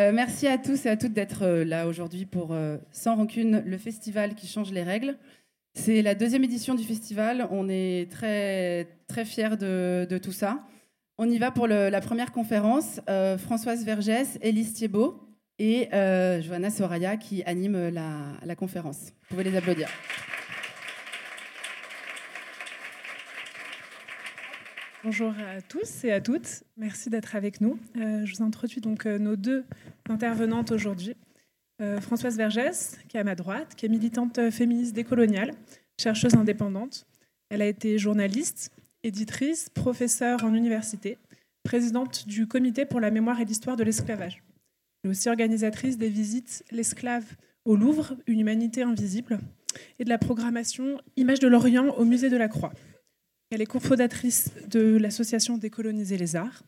Euh, merci à tous et à toutes d'être euh, là aujourd'hui pour euh, Sans Rancune, le festival qui change les règles. C'est la deuxième édition du festival. On est très, très fiers de, tout ça. On y va pour la première conférence. Françoise Vergès, Élise Thiebaud et Johanna Soraya qui animent la, la conférence. Vous pouvez les applaudir. Bonjour à tous et à toutes. Merci d'être avec nous. Euh, je vous introduis donc euh, nos deux intervenantes aujourd'hui. Euh, Françoise Vergès, qui est à ma droite, qui est militante féministe décoloniale, chercheuse indépendante. Elle a été journaliste, éditrice, professeure en université, présidente du Comité pour la mémoire et l'histoire de l'esclavage. Elle est aussi organisatrice des visites L'esclave au Louvre, une humanité invisible, et de la programmation Images de l'Orient au Musée de la Croix. Elle est cofondatrice de l'association Décoloniser les arts.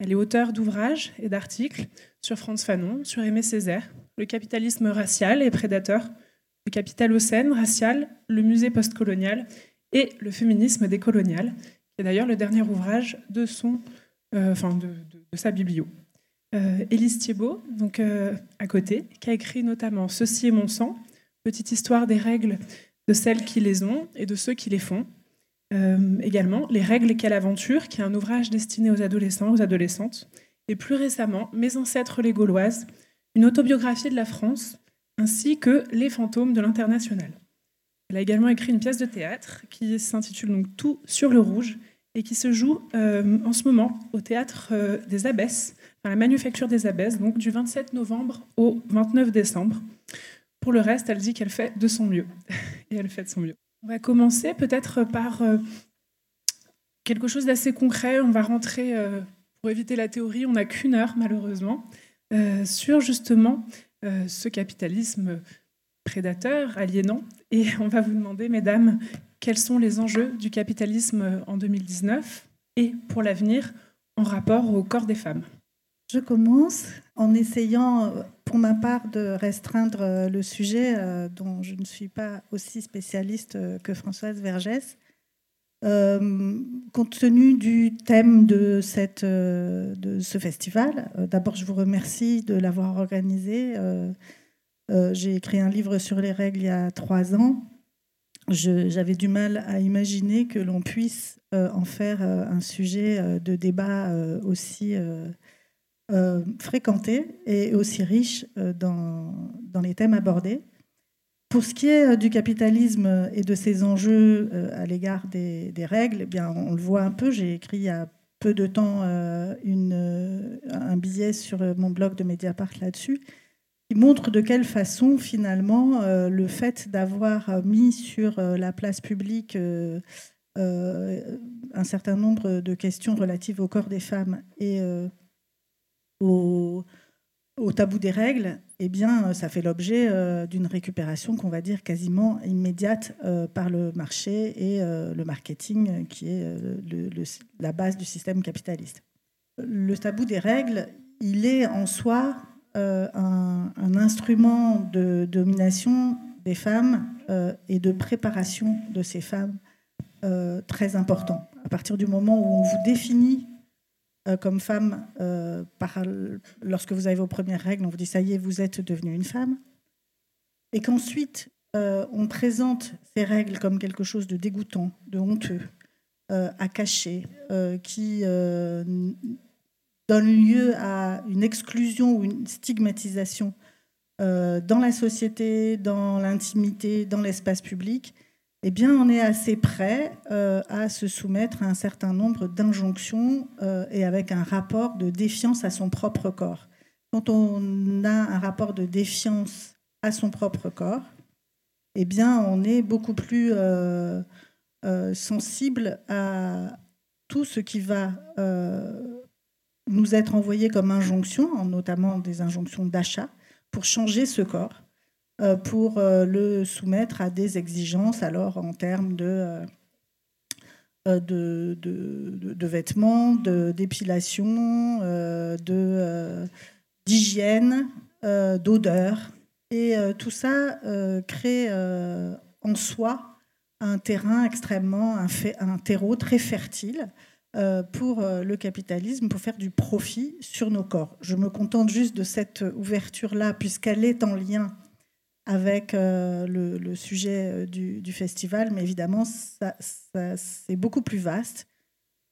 Elle est auteure d'ouvrages et d'articles sur Franz Fanon, sur Aimé Césaire, le capitalisme racial et prédateur, le capital racial, le musée postcolonial et le féminisme décolonial, qui est d'ailleurs le dernier ouvrage de, euh, sa biblio. Euh, Élise Thiebaud, donc euh, à côté, qui a écrit notamment Ceci est mon sang, petite histoire des règles de celles qui les ont et de ceux qui les font, euh, également Les règles et quelle aventure, qui est un ouvrage destiné aux adolescents, aux adolescentes. Et plus récemment, Mes ancêtres les Gauloises, une autobiographie de la France, ainsi que Les fantômes de l'international. Elle a également écrit une pièce de théâtre qui s'intitule donc Tout sur le rouge et qui se joue euh, en ce moment au théâtre euh, des Abbesses, à la Manufacture des Abbesses, donc du 27 novembre au 29 décembre. Pour le reste, elle dit qu'elle fait de son mieux. et elle fait de son mieux. On va commencer peut-être par euh, quelque chose d'assez concret. On va rentrer, euh, pour éviter la théorie, on n'a qu'une heure malheureusement, euh, sur justement ce capitalisme prédateur, aliénant. Et on va vous demander, mesdames, quels sont les enjeux du capitalisme en 2019 et pour l'avenir en rapport au corps des femmes. Je commence en essayant pour ma part de restreindre euh, le sujet euh, dont je ne suis pas aussi spécialiste euh, que Françoise Vergès. compte tenu du thème de, ce festival, d'abord je vous remercie de l'avoir organisé. J'ai écrit un livre sur les règles il y a trois ans. J'avais du mal à imaginer que l'on puisse en faire un sujet de débat aussi euh, fréquenté et aussi riche euh, dans, dans, les thèmes abordés. Pour ce qui est euh, du capitalisme et de ses enjeux à l'égard des, règles, eh bien, on le voit un peu. J'ai écrit il y a peu de temps un billet sur mon blog de Mediapart là-dessus, qui montre de quelle façon, finalement, le fait d'avoir mis sur la place publique un certain nombre de questions relatives au corps des femmes et au, tabou des règles, eh bien, ça fait l'objet euh, d'une récupération qu'on va dire quasiment immédiate euh, par le marché et euh, le marketing, qui est la base du système capitaliste. Le tabou des règles, il est en soi un, instrument de domination des femmes et de préparation de ces femmes très important. À partir du moment où on vous définit euh, comme femme, euh, lorsque vous avez vos premières règles, on vous dit ça y est, vous êtes devenue une femme. Et qu'ensuite, euh, on présente ces règles comme quelque chose de dégoûtant, de honteux, à cacher, qui donne lieu à une exclusion ou une stigmatisation dans la société, dans l'intimité, dans l'espace public eh bien, on est assez prêt euh, à se soumettre à un certain nombre d'injonctions euh, et avec un rapport de défiance à son propre corps. Quand on a un rapport de défiance à son propre corps, eh bien, on est beaucoup plus euh, sensible à tout ce qui va nous être envoyé comme injonction, notamment des injonctions d'achat, pour changer ce corps. Euh, pour euh, le soumettre à des exigences, alors en termes de, euh, de, vêtements, d'épilation, d'hygiène, d'odeur. Et tout ça crée en soi un terrain extrêmement, un, un terreau très fertile pour le capitalisme, pour faire du profit sur nos corps. Je me contente juste de cette ouverture-là, puisqu'elle est en lien avec le, sujet du, festival, mais évidemment, c'est beaucoup plus vaste.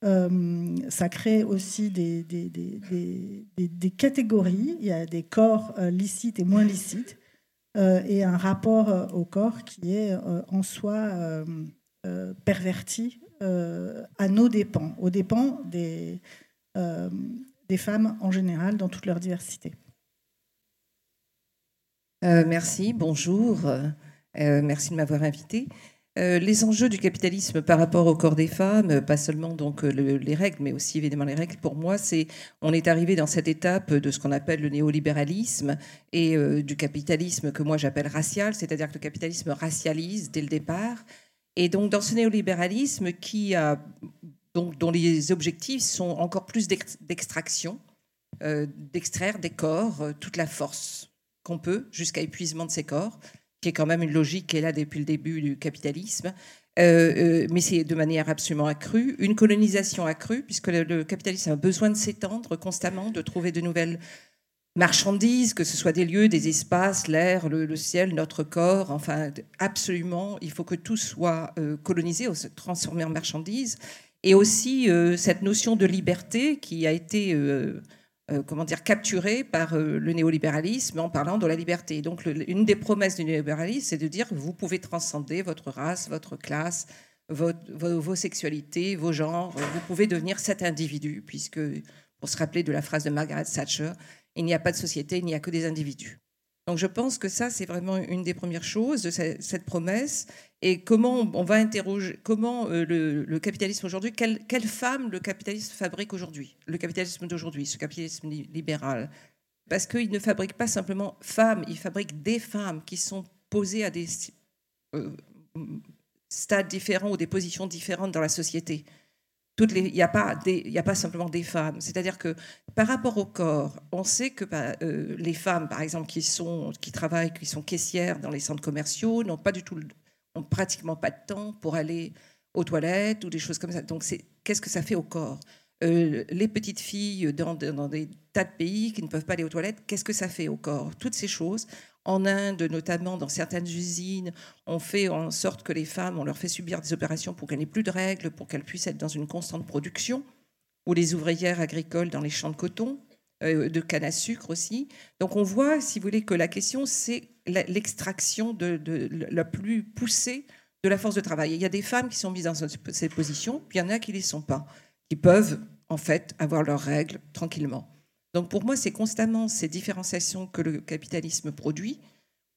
ça crée aussi des, catégories. Il y a des corps licites et moins licites. Euh, et un rapport euh, au corps qui est euh, en soi perverti à nos dépens, aux dépens des femmes en général dans toute leur diversité. Merci, bonjour. merci de m'avoir invité. Euh, les enjeux du capitalisme par rapport au corps des femmes, pas seulement donc euh, les règles, mais aussi évidemment les règles. Pour moi, c'est on est arrivé dans cette étape de ce qu'on appelle le néolibéralisme et euh, du capitalisme que moi j'appelle racial, c'est-à-dire que le capitalisme racialise dès le départ. Et donc dans ce néolibéralisme qui donc dont les objectifs sont encore plus d'extraction, d'extraire des corps toute la force qu'on peut jusqu'à épuisement de ces corps qui est quand même une logique qui est là depuis le début du capitalisme, euh, euh, mais c'est de manière absolument accrue, une colonisation accrue, puisque le, capitalisme a besoin de s'étendre constamment, de trouver de nouvelles marchandises, que ce soit des lieux, des espaces, l'air, le, ciel, notre corps, enfin, absolument, il faut que tout soit euh, colonisé, transformé en marchandises, et aussi cette notion de liberté qui a été euh, comment dire, capturé par euh, le néolibéralisme en parlant de la liberté. Donc, une des promesses du néolibéralisme, c'est de dire que vous pouvez transcender votre race, votre classe, vos, sexualités, vos genres. Vous pouvez devenir cet individu, puisque, pour se rappeler de la phrase de Margaret Thatcher, il n'y a pas de société, il n'y a que des individus. Donc je pense que ça, c'est vraiment une des premières choses de cette promesse. Et comment on va interroger, comment euh, le, capitalisme aujourd'hui, quelle, femme le capitalisme fabrique aujourd'hui Le capitalisme d'aujourd'hui, ce capitalisme libéral? Parce qu'il ne fabrique pas simplement femmes, il fabrique des femmes qui sont posées à des euh, stades différents ou des positions différentes dans la société il n'y a, pas simplement des femmes. C'est-à-dire que par rapport au corps, on sait que bah, euh, les femmes, par exemple, qui, sont, qui travaillent, qui sont caissières dans les centres commerciaux, n'ont pas du tout, ont pratiquement pas de temps pour aller aux toilettes ou des choses comme ça. Donc, qu'est-ce que ça fait au corps? Euh, les petites filles dans, des tas de pays qui ne peuvent pas aller aux toilettes, qu'est-ce que ça fait au corps? Toutes ces choses. En Inde, notamment dans certaines usines, on fait en sorte que les femmes, on leur fait subir des opérations pour qu'elles n'aient plus de règles, pour qu'elles puissent être dans une constante production, ou les ouvrières agricoles dans les champs de coton, euh, de canne à sucre aussi. Donc on voit, si vous voulez, que la question, c'est l'extraction de, la plus poussée de la force de travail. il y a des femmes qui sont mises dans cette position, puis il y en a qui ne les sont pas, qui peuvent en fait avoir leurs règles tranquillement. Donc pour moi, c'est constamment ces différenciations que le capitalisme produit.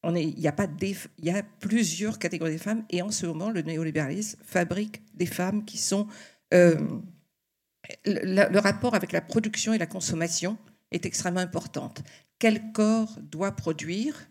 Il, y a pas il y a plusieurs catégories de femmes et en ce moment, le néolibéralisme fabrique des femmes qui sont... Euh, le, rapport avec la production et la consommation est extrêmement important. Quel corps doit produire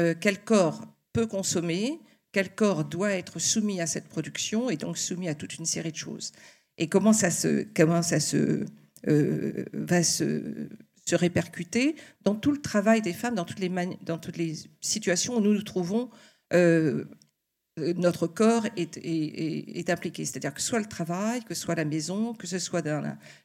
euh, Quel corps peut consommer Quel corps doit être soumis à cette production et donc soumis à toute une série de choses Et comment ça se... Comment ça se euh, va se, répercuter dans tout le travail des femmes, dans toutes les, dans toutes les situations où nous nous trouvons. Euh, notre corps est, impliqué, c'est-à-dire que soit le travail, que soit la maison, que ce soit dans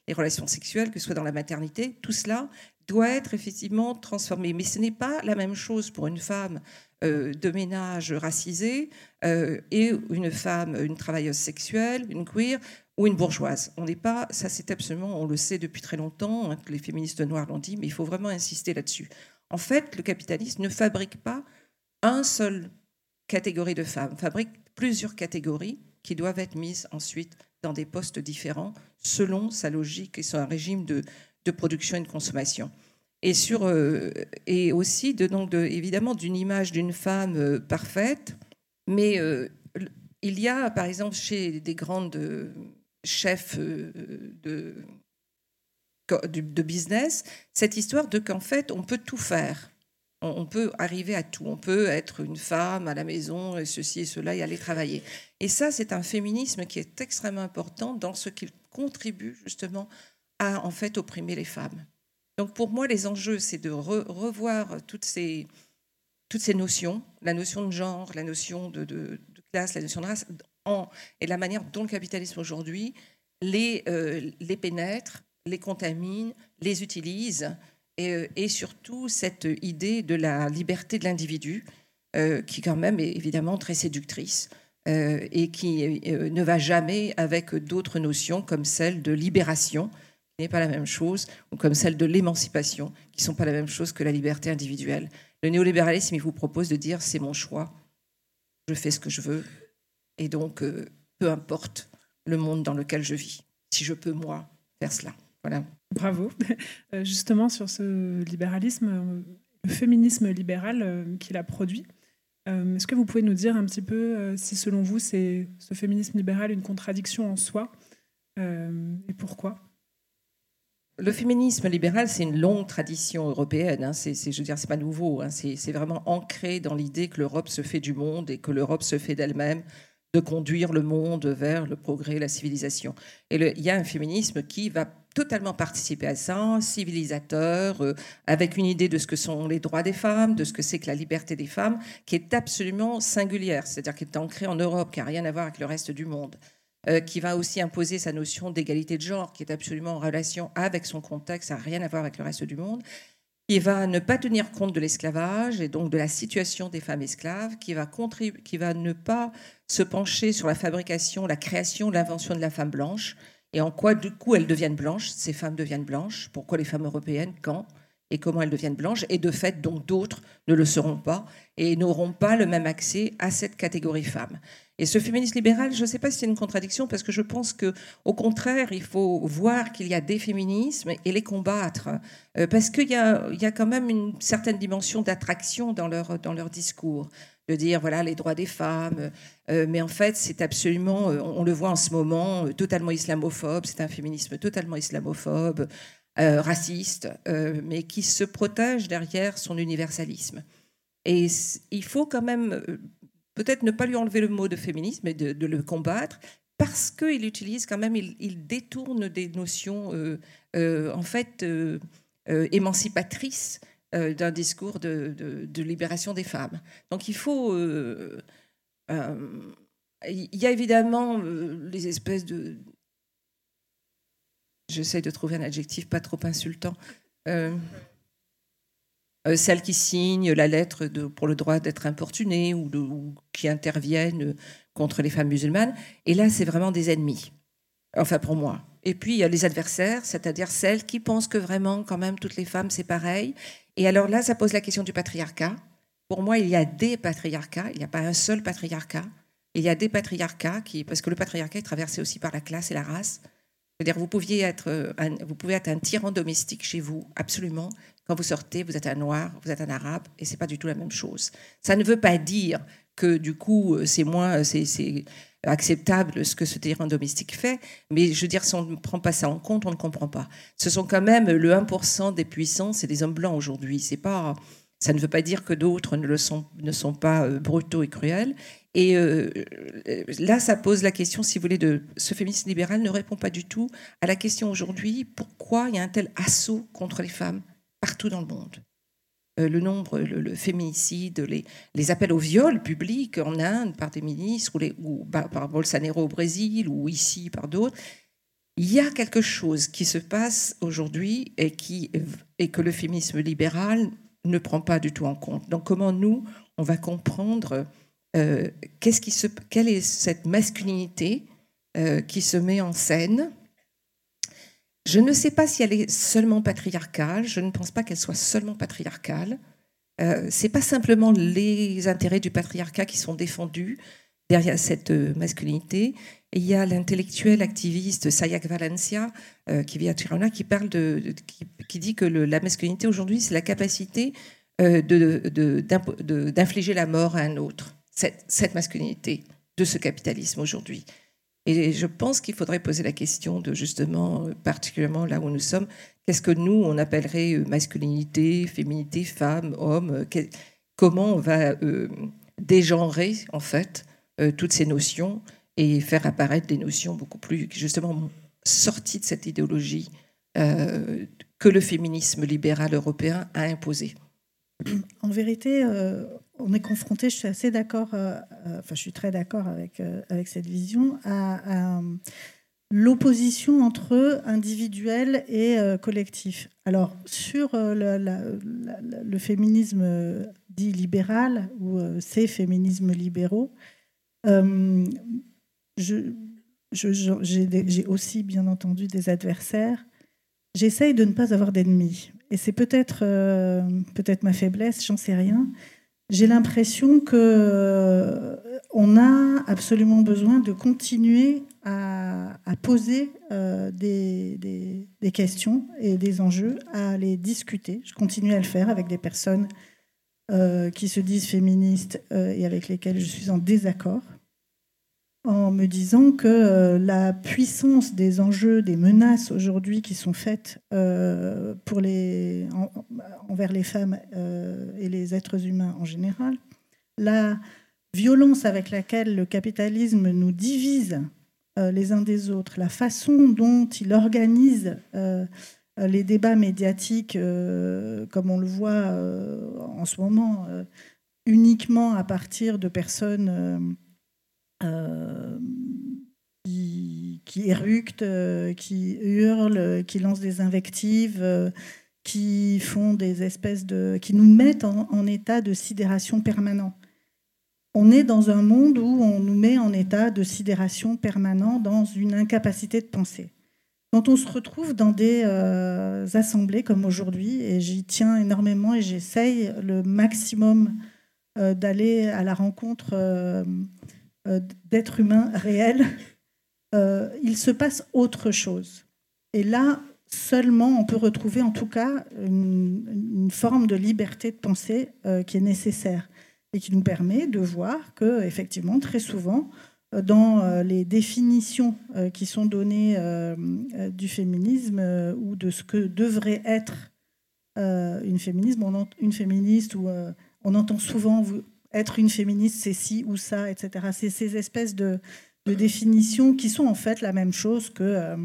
les relations sexuelles, que ce soit dans la maternité, tout cela doit être effectivement transformé. Mais ce n'est pas la même chose pour une femme euh, de ménage racisée et une femme, une travailleuse sexuelle, une queer, ou une bourgeoise. On n'est pas, ça c'est absolument, on le sait depuis très longtemps, hein, les féministes noires l'ont dit, mais il faut vraiment insister là-dessus. En fait, le capitalisme ne fabrique pas un seul catégorie de femmes, fabrique plusieurs catégories qui doivent être mises ensuite dans des postes différents selon sa logique et son régime de, de production et de consommation. Et, sur, euh, et aussi, de, donc de, évidemment, d'une image d'une femme euh, parfaite, mais euh, il y a, par exemple, chez des grandes chef euh, de, de business, cette histoire de qu'en fait, on peut tout faire. On peut arriver à tout. On peut être une femme à la maison, et ceci et cela, et aller travailler. Et ça, c'est un féminisme qui est extrêmement important dans ce qu'il contribue justement à en fait opprimer les femmes. Donc pour moi, les enjeux, c'est de revoir toutes ces, toutes ces notions, la notion de genre, la notion de, classe, la notion de race, et la manière dont le capitalisme aujourd'hui les, les pénètre, les contamine, les utilise, et, et, surtout cette idée de la liberté de l'individu, qui quand même est évidemment très séductrice. et qui ne va jamais avec d'autres notions comme celle de libération, n'est pas la même chose, ou comme celle de l'émancipation, qui ne sont pas la même chose que la liberté individuelle. Le néolibéralisme, il vous propose de dire c'est mon choix, je fais ce que je veux, et donc euh, peu importe le monde dans lequel je vis, si je peux moi faire cela. Voilà. Bravo. Euh, justement sur ce libéralisme, euh, le féminisme libéral qu'il a produit. Est-ce que vous pouvez nous dire un petit peu si selon vous c'est ce féminisme libéral une contradiction en soi et pourquoi? Le féminisme libéral, c'est une longue tradition européenne. Hein. C'est, je veux dire, c'est pas nouveau. Hein. C'est, vraiment ancré dans l'idée que l'Europe se fait du monde et que l'Europe se fait d'elle-même, de conduire le monde vers le progrès, la civilisation. Et il y a un féminisme qui va totalement participer à ça, civilisateur, euh, avec une idée de ce que sont les droits des femmes, de ce que c'est que la liberté des femmes, qui est absolument singulière, c'est-à-dire qui est ancrée en Europe, qui n'a rien à voir avec le reste du monde. Euh, qui va aussi imposer sa notion d'égalité de genre, qui est absolument en relation avec son contexte, ça n'a rien à voir avec le reste du monde. Il va ne pas tenir compte de l'esclavage et donc de la situation des femmes esclaves, qui qui va ne pas se pencher sur la fabrication, la création, l'invention de la femme blanche, et en quoi du coup elles deviennent blanches, ces femmes deviennent blanches, pourquoi les femmes européennes, quand? Et comment elles deviennent blanches, et de fait, donc d'autres ne le seront pas et n'auront pas le même accès à cette catégorie femmes. Et ce féminisme libéral, je ne sais pas si c'est une contradiction, parce que je pense que, au contraire, il faut voir qu'il y a des féminismes et les combattre, euh, parce qu'il y, y a, quand même une certaine dimension d'attraction dans leur, dans leur discours, de dire voilà les droits des femmes, euh, mais en fait c'est absolument, euh, on le voit en ce moment, totalement islamophobe, c'est un féminisme totalement islamophobe, raciste, mais qui se protège derrière son universalisme. Et il faut quand même peut-être ne pas lui enlever le mot de féminisme, mais de, le combattre, parce qu'il utilise quand même, il, détourne des notions euh, euh, en fait euh, d'un discours de, libération des femmes. Donc il faut... il y a évidemment les espèces de... J'essaie de trouver un adjectif pas trop insultant. Euh, celles qui signent la lettre de, pour le droit d'être importunées ou, qui interviennent contre les femmes musulmanes. Et là, c'est vraiment des ennemis. Enfin, pour moi. Et puis, il y a les adversaires, c'est-à-dire celles qui pensent que vraiment, quand même, toutes les femmes, c'est pareil. Et alors là, ça pose la question du patriarcat. Pour moi, il y a des patriarcats, il n'y a pas un seul patriarcat. Il y a des patriarcats, qui, parce que le patriarcat est traversé aussi par la classe et la race. C'est-à-dire, vous, pouviez être vous pouvez être un tyran domestique chez vous, absolument, quand vous sortez, vous êtes un noir, vous êtes un arabe, et c'est pas du tout la même chose. Ça ne veut pas dire que du coup euh, c'est moins c'est, acceptable ce que ce tyran domestique fait, mais je veux dire si on ne prend pas ça en compte, on ne comprend pas. Ce sont quand même le 1% des puissants, c'est des hommes blancs aujourd'hui. C'est pas ça ne veut pas dire que d'autres ne le sont ne sont pas euh, brutaux et cruels. Et euh, là, ça pose la question, si vous voulez, de ce féminisme libéral ne répond pas du tout à la question aujourd'hui pourquoi il y a un tel assaut contre les femmes partout dans le monde? Euh, le nombre, le, féminicide, les, appels au viol public en Inde par des ministres ou, ou par Bolsonaro au Brésil ou ici par d'autres. Il y a quelque chose qui se passe aujourd'hui et, et que le féminisme libéral ne prend pas du tout en compte. Donc comment nous, on va comprendre euh, qu'est-ce qui se, quelle est cette masculinité euh, qui se met en scène je ne sais pas si elle est seulement patriarcale. Je ne pense pas qu'elle soit seulement patriarcale. Euh, c'est pas simplement les intérêts du patriarcat qui sont défendus derrière cette euh, masculinité. il y a l'intellectuel activiste Sayak Valencia, euh, qui vit à Tirana, qui parle de, qui, dit que la masculinité aujourd'hui, c'est la capacité euh, d'infliger la mort à un autre. cette masculinité de ce capitalisme aujourd'hui. Et je pense qu'il faudrait poser la question de justement, euh, particulièrement là où nous sommes, qu'est-ce que nous, on appellerait euh, masculinité, féminité, femme, homme euh, Comment on va dégenrer, en fait, toutes ces notions et faire apparaître des notions beaucoup plus, justement, sorties de cette idéologie que le féminisme libéral européen a imposée. En vérité, on est confronté, je suis assez d'accord, euh, euh, enfin je suis très d'accord avec, euh, cette vision, à, l'opposition entre individuel et collectif. Alors, sur le féminisme dit libéral ou ces féminismes libéraux, j'ai aussi bien entendu des adversaires. J'essaye de ne pas avoir d'ennemis. Et c'est peut-être peut-être ma faiblesse, j'en sais rien j'ai l'impression que euh, on a absolument besoin de continuer à, poser euh, des, questions et des enjeux, à les discuter. Je continue à le faire avec des personnes euh, qui se disent féministes et avec lesquelles je suis en désaccord en me disant que euh, la puissance des enjeux, des menaces aujourd'hui qui sont faites euh, envers les femmes euh, et les êtres humains en général, la violence avec laquelle le capitalisme nous divise les uns des autres, la façon dont il organise les débats médiatiques, comme on le voit en ce moment, uniquement à partir de personnes qui, qui, éructent, euh, qui hurlent, qui lancent des invectives, euh, qui font des espèces de. qui nous mettent en, état de sidération permanent. On est dans un monde où on nous met en état de sidération permanent, dans une incapacité de penser. Quand on se retrouve dans des assemblées comme aujourd'hui, et j'y tiens énormément et j'essaye le maximum d'aller à la rencontre euh, d'êtres humains réels, euh, il se passe autre chose. Et là, seulement, on peut retrouver en tout cas une, forme de liberté de pensée euh, qui est nécessaire et qui nous permet de voir que, effectivement, très souvent, dans les définitions qui sont données du féminisme ou de ce que devrait être une féminisme, une féministe, on entend souvent être une féministe, c'est ci ou ça, etc. C'est ces espèces de, définitions qui sont en fait la même chose que euh,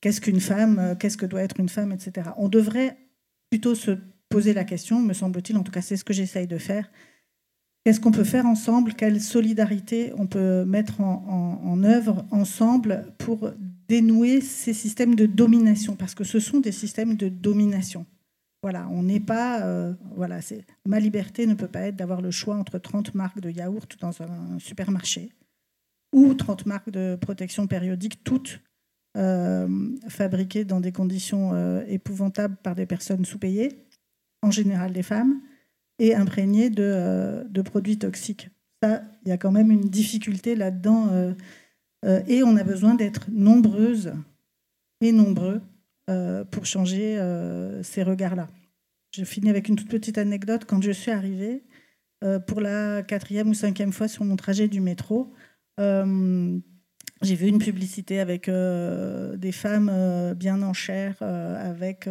qu'est-ce qu'une femme, euh, qu'est-ce que doit être une femme, etc. On devrait plutôt se poser la question, me semble-t-il, en tout cas c'est ce que j'essaye de faire, qu'est-ce qu'on peut faire ensemble, quelle solidarité on peut mettre en, en, œuvre ensemble pour dénouer ces systèmes de domination, parce que ce sont des systèmes de domination. Voilà, on n'est pas. Euh, voilà, c'est ma liberté ne peut pas être d'avoir le choix entre 30 marques de yaourt dans un supermarché ou 30 marques de protection périodique, toutes euh, fabriquées dans des conditions euh, épouvantables par des personnes sous-payées, en général des femmes, et imprégnées de, de produits toxiques. Ça, il y a quand même une difficulté là-dedans. et on a besoin d'être nombreuses et nombreux pour changer euh, ces regards-là. Je finis avec une toute petite anecdote. Quand je suis arrivée, euh, pour la quatrième ou cinquième fois sur mon trajet du métro, j'ai vu une publicité avec des femmes bien en chair, avec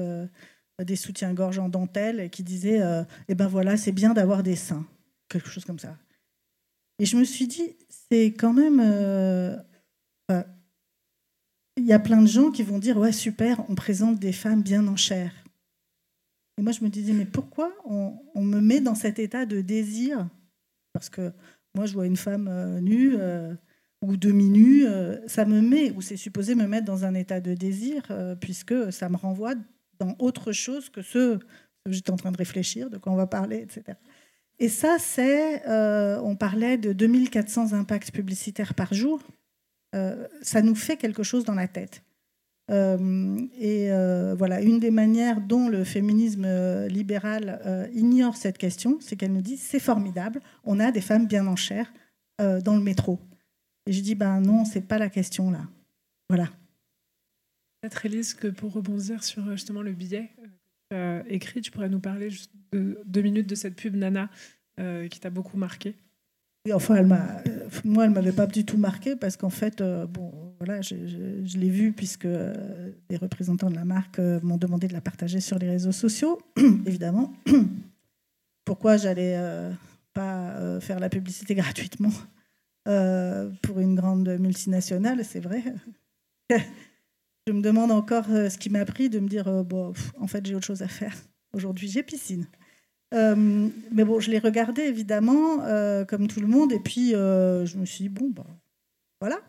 des soutiens-gorge en dentelle, qui disaient Eh ben voilà, c'est bien d'avoir des seins. Quelque chose comme ça. Et je me suis dit C'est quand même il y a plein de gens qui vont dire ouais super, on présente des femmes bien en chair. Et moi je me disais mais pourquoi on, me met dans cet état de désir? Parce que moi je vois une femme euh, nue euh, ou demi-nue, euh, ça me met ou c'est supposé me mettre dans un état de désir puisque ça me renvoie dans autre chose que ce que j'étais en train de réfléchir, de quoi on va parler, etc. Et ça c'est, on parlait de 2400 impacts publicitaires par jour. Euh, ça nous fait quelque chose dans la tête. Euh, et euh, voilà, une des manières dont le féminisme libéral ignore cette question, c'est qu'elle nous dit c'est formidable, on a des femmes bien en chair dans le métro. Et je dis ben non, c'est pas la question là. Voilà. Peut-être Elise que pour rebondir sur justement le billet as écrit, tu pourrais nous parler juste de deux minutes de cette pub Nana qui t'a beaucoup marqué enfin, elle m'a, moi, elle m'avait pas du tout marqué parce qu'en fait, euh, bon, voilà, je, l'ai vue puisque euh, des représentants de la marque euh, m'ont demandé de la partager sur les réseaux sociaux, évidemment. Pourquoi j'allais pas faire la publicité gratuitement pour une grande multinationale, c'est vrai. je me demande encore ce qui m'a pris de me dire, bon, en fait, j'ai autre chose à faire. Aujourd'hui, j'ai piscine. Euh, mais bon, je l'ai regardé évidemment, euh, comme tout le monde, et puis euh, je me suis dit, bon, bah, voilà.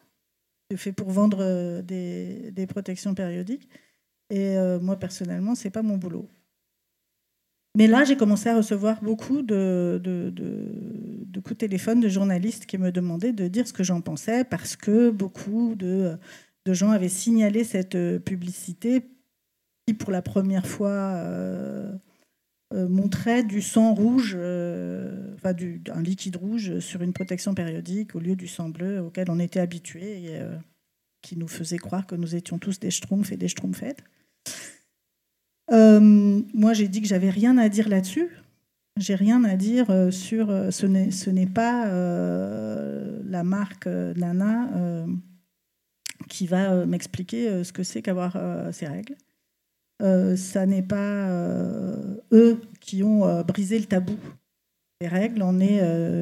fait pour vendre des, protections périodiques. Et moi, personnellement, c'est pas mon boulot. Mais là, j'ai commencé à recevoir beaucoup de, de, de, coups de téléphone de journalistes qui me demandaient de dire ce que j'en pensais parce que beaucoup de, gens avaient signalé cette publicité qui, pour la première fois, montrait du sang rouge, enfin du, un liquide rouge sur une protection périodique au lieu du sang bleu auquel on était habitué et qui nous faisait croire que nous étions tous des schtroumpfs et des schtroumpfettes. Euh, moi, j'ai dit que j'avais rien à dire là-dessus. J'ai rien à dire euh, sur. Euh, ce n'est pas la marque Nana qui va m'expliquer ce que c'est qu'avoir ces règles. Ça n'est pas eux qui ont brisé le tabou des règles. On est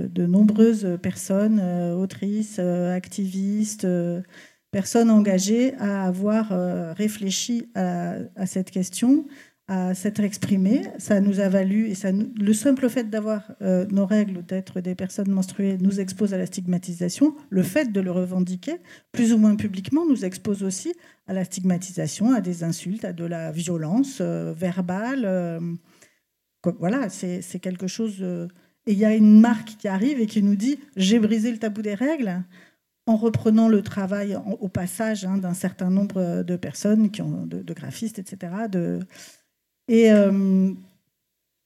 de nombreuses personnes, autrices, activistes personnes engagées à avoir euh, réfléchi à, cette question, à s'être exprimées. Ça nous a valu, et ça, le simple fait d'avoir euh, nos règles, d'être des personnes menstruées, nous expose à la stigmatisation. Le fait de le revendiquer, plus ou moins publiquement, nous expose aussi à la stigmatisation, à des insultes, à de la violence euh, verbale. voilà, c'est quelque chose. et il y a une marque qui arrive et qui nous dit J'ai brisé le tabou des règles en reprenant le travail au passage hein, d'un certain nombre de personnes, qui ont, de, graphistes, etc. et, euh,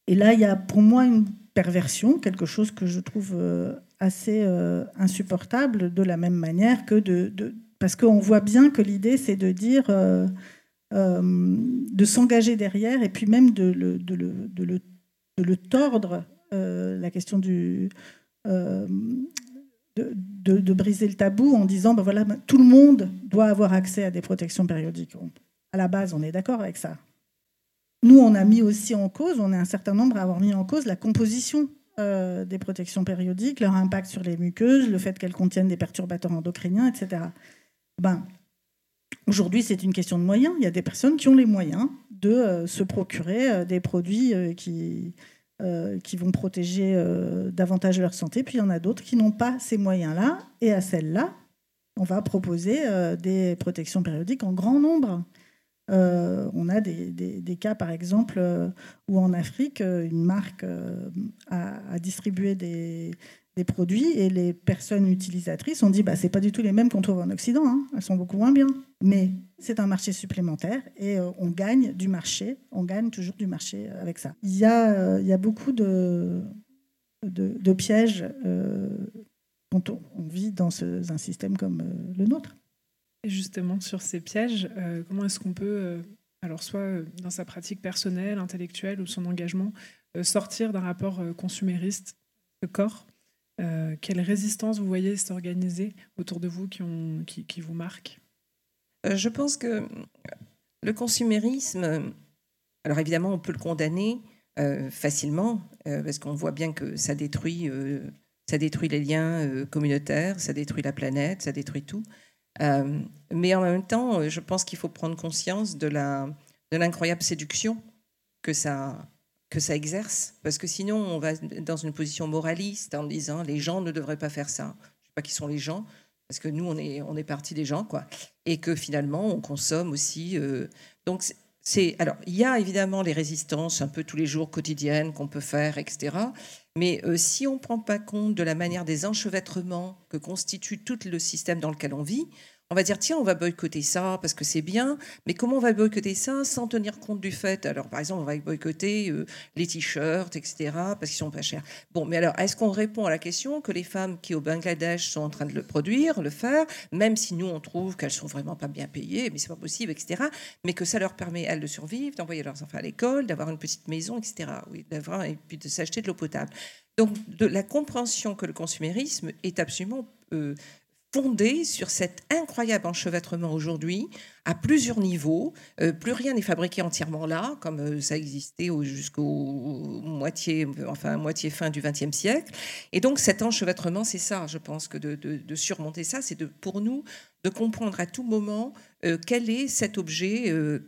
et, là, il y a pour moi une perversion, quelque chose que je trouve euh, assez euh, insupportable, de la même manière que de... parce qu'on voit bien que l'idée, c'est de dire... de s'engager derrière et puis même de le, tordre, la question du, de, briser le tabou en disant ben voilà, tout le monde doit avoir accès à des protections périodiques. à la base, on est d'accord avec ça. Nous, on a mis aussi en cause, on est un certain nombre à avoir mis en cause la composition euh, des protections périodiques, leur impact sur les muqueuses, le fait qu'elles contiennent des perturbateurs endocriniens, etc. Ben, Aujourd'hui, c'est une question de moyens. Il y a des personnes qui ont les moyens de euh, se procurer euh, des produits qui, vont protéger davantage leur santé, puis il y en a d'autres qui n'ont pas ces moyens-là, et à celles-là, on va proposer des protections périodiques en grand nombre. On a des, cas, par exemple, où en Afrique, une marque a, distribué des, produits et les personnes utilisatrices ont dit bah, c'est pas du tout les mêmes qu'on trouve en Occident, hein. elles sont beaucoup moins bien. Mais c'est un marché supplémentaire et euh, on gagne du marché, on gagne toujours du marché avec ça. Il y a, euh, beaucoup de, pièges euh, quand on, vit dans un système comme le nôtre. Justement, sur ces pièges, comment est-ce qu'on peut, alors soit dans sa pratique personnelle, intellectuelle ou son engagement, sortir d'un rapport consumériste de corps Quelle résistance vous voyez s'organiser autour de vous qui, vous marque euh, je pense que le consumérisme, alors évidemment, on peut le condamner euh, facilement, euh, parce qu'on voit bien que ça détruit, ça détruit les liens communautaires, ça détruit la planète, ça détruit tout. Mais en même temps, je pense qu'il faut prendre conscience de la de l'incroyable séduction que ça que ça exerce, parce que sinon on va dans une position moraliste en disant les gens ne devraient pas faire ça. Je ne sais pas qui sont les gens, parce que nous, on est, on est parti des gens, quoi. Et que finalement, on consomme aussi. Euh, c'est. Alors, il y a évidemment les résistances un peu tous les jours quotidiennes qu'on peut faire, etc. Mais euh, si on ne prend pas compte de la manière des enchevêtrements que constitue tout le système dans lequel on vit, on va dire, tiens, on va boycotter ça parce que c'est bien, mais comment on va boycotter ça sans tenir compte du fait Alors, par exemple, on va boycotter euh, les t-shirts, etc., parce qu'ils sont pas chers. Bon, mais alors, est-ce qu'on répond à la question que les femmes qui, au Bangladesh, sont en train de le produire, le faire, même si nous, on trouve qu'elles sont vraiment pas bien payées, mais c'est pas possible, etc., mais que ça leur permet, elles, de survivre, d'envoyer leurs enfants à l'école, d'avoir une petite maison, etc., oui, d'avoir, et puis de s'acheter de l'eau potable. Donc, de la compréhension que le consumérisme est absolument euh, fondée sur cet incroyable enchevêtrement aujourd'hui à plusieurs niveaux. plus rien n'est fabriqué entièrement là, comme ça existait jusqu'au moitié, enfin moitié fin du XXe siècle. Et donc cet enchevêtrement, c'est ça, je pense que de, surmonter ça, c'est pour nous de comprendre à tout moment euh, quel est cet objet, euh,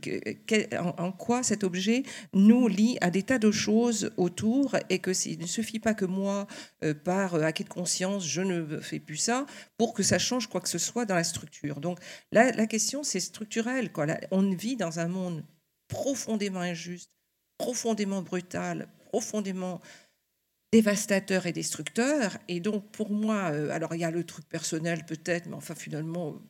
en, quoi cet objet nous lie à des tas de choses autour et que il ne suffit pas que moi, euh, par acquis de conscience, je ne fais plus ça pour que ça change quoi que ce soit dans la structure. Donc la, la question, c'est on vit dans un monde profondément injuste, profondément brutal, profondément dévastateur et destructeur. Et donc, pour moi, alors il y a le truc personnel peut-être, mais enfin, finalement,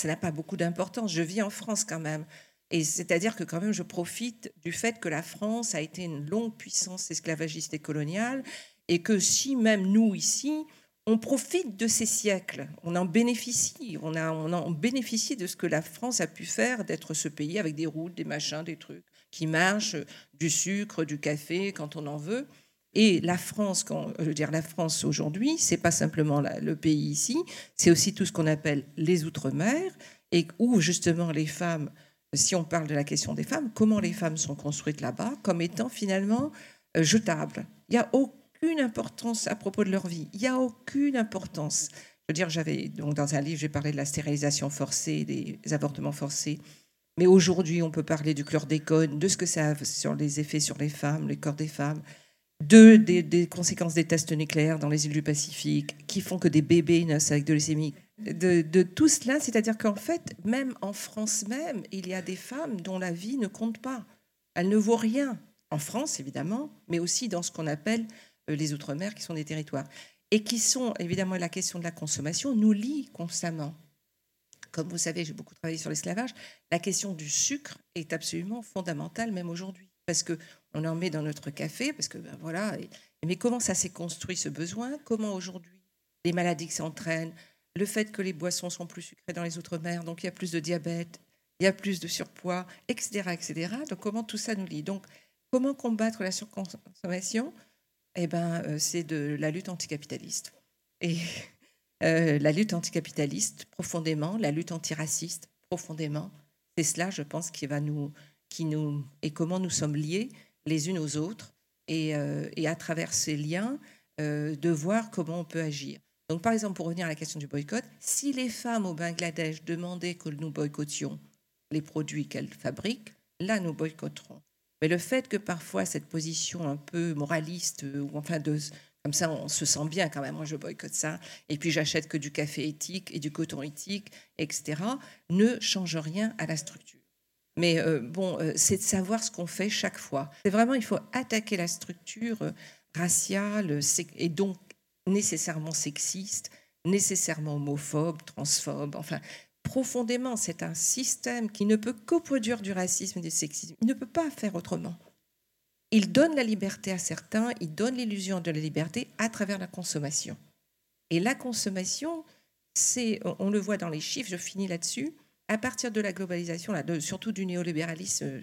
ça n'a pas beaucoup d'importance. Je vis en France quand même. Et c'est-à-dire que quand même, je profite du fait que la France a été une longue puissance esclavagiste et coloniale, et que si même nous ici, on profite de ces siècles, on en bénéficie, on, a, on en bénéficie de ce que la France a pu faire, d'être ce pays avec des routes, des machins, des trucs qui marchent, du sucre, du café quand on en veut. Et la France, quand, je veux dire la France aujourd'hui, c'est pas simplement le pays ici, c'est aussi tout ce qu'on appelle les outre-mer, et où justement les femmes, si on parle de la question des femmes, comment les femmes sont construites là-bas, comme étant finalement euh, jetables. Il n'y a aucune importance à propos de leur vie. Il n'y a aucune importance. Je veux dire, j'avais donc dans un livre, j'ai parlé de la stérilisation forcée, des avortements forcés. Mais aujourd'hui, on peut parler du chlordécone, de ce que ça a sur les effets sur les femmes, les corps des femmes deux, des, conséquences des tests nucléaires dans les îles du Pacifique, qui font que des bébés naissent avec de leucémie. De, tout cela, c'est-à-dire qu'en fait, même en France même, il y a des femmes dont la vie ne compte pas. Elle ne vaut rien. En France, évidemment, mais aussi dans ce qu'on appelle les Outre-mer, qui sont des territoires. Et qui sont, évidemment, la question de la consommation nous lie constamment. Comme vous savez, j'ai beaucoup travaillé sur l'esclavage. La question du sucre est absolument fondamentale, même aujourd'hui parce qu'on en met dans notre café, parce que ben voilà. mais comment ça s'est construit ce besoin? Comment aujourd'hui les maladies s'entraînent Le fait que les boissons sont plus sucrées dans les outre-mer, donc il y a plus de diabète, il y a plus de surpoids, etc., etc. Donc comment tout ça nous lie? Donc comment combattre la surconsommation Eh ben, euh, c'est de la lutte anticapitaliste. Et euh, la lutte anticapitaliste, profondément, la lutte antiraciste, profondément, c'est cela, je pense, qui va nous qui nous, et comment nous sommes liés les unes aux autres, et, euh, à travers ces liens, de voir comment on peut agir. Donc, par exemple, pour revenir à la question du boycott, si les femmes au Bangladesh demandaient que nous boycottions les produits qu'elles fabriquent, là, nous boycotterons. Mais le fait que parfois cette position un peu moraliste, ou enfin de, comme ça, on se sent bien quand même. Moi, je boycotte ça. Et puis, j'achète que du café éthique et du coton éthique, etc. Ne change rien à la structure. Mais euh, bon, euh, c'est de savoir ce qu'on fait chaque fois. C'est vraiment, il faut attaquer la structure euh, raciale et donc nécessairement sexiste, nécessairement homophobe, transphobe, enfin profondément, c'est un système qui ne peut qu'opproduire du racisme et du sexisme. Il ne peut pas faire autrement. Il donne la liberté à certains, il donne l'illusion de la liberté à travers la consommation. Et la consommation, c'est, on le voit dans les chiffres, je finis là-dessus, à partir de la globalisation, surtout du néolibéralisme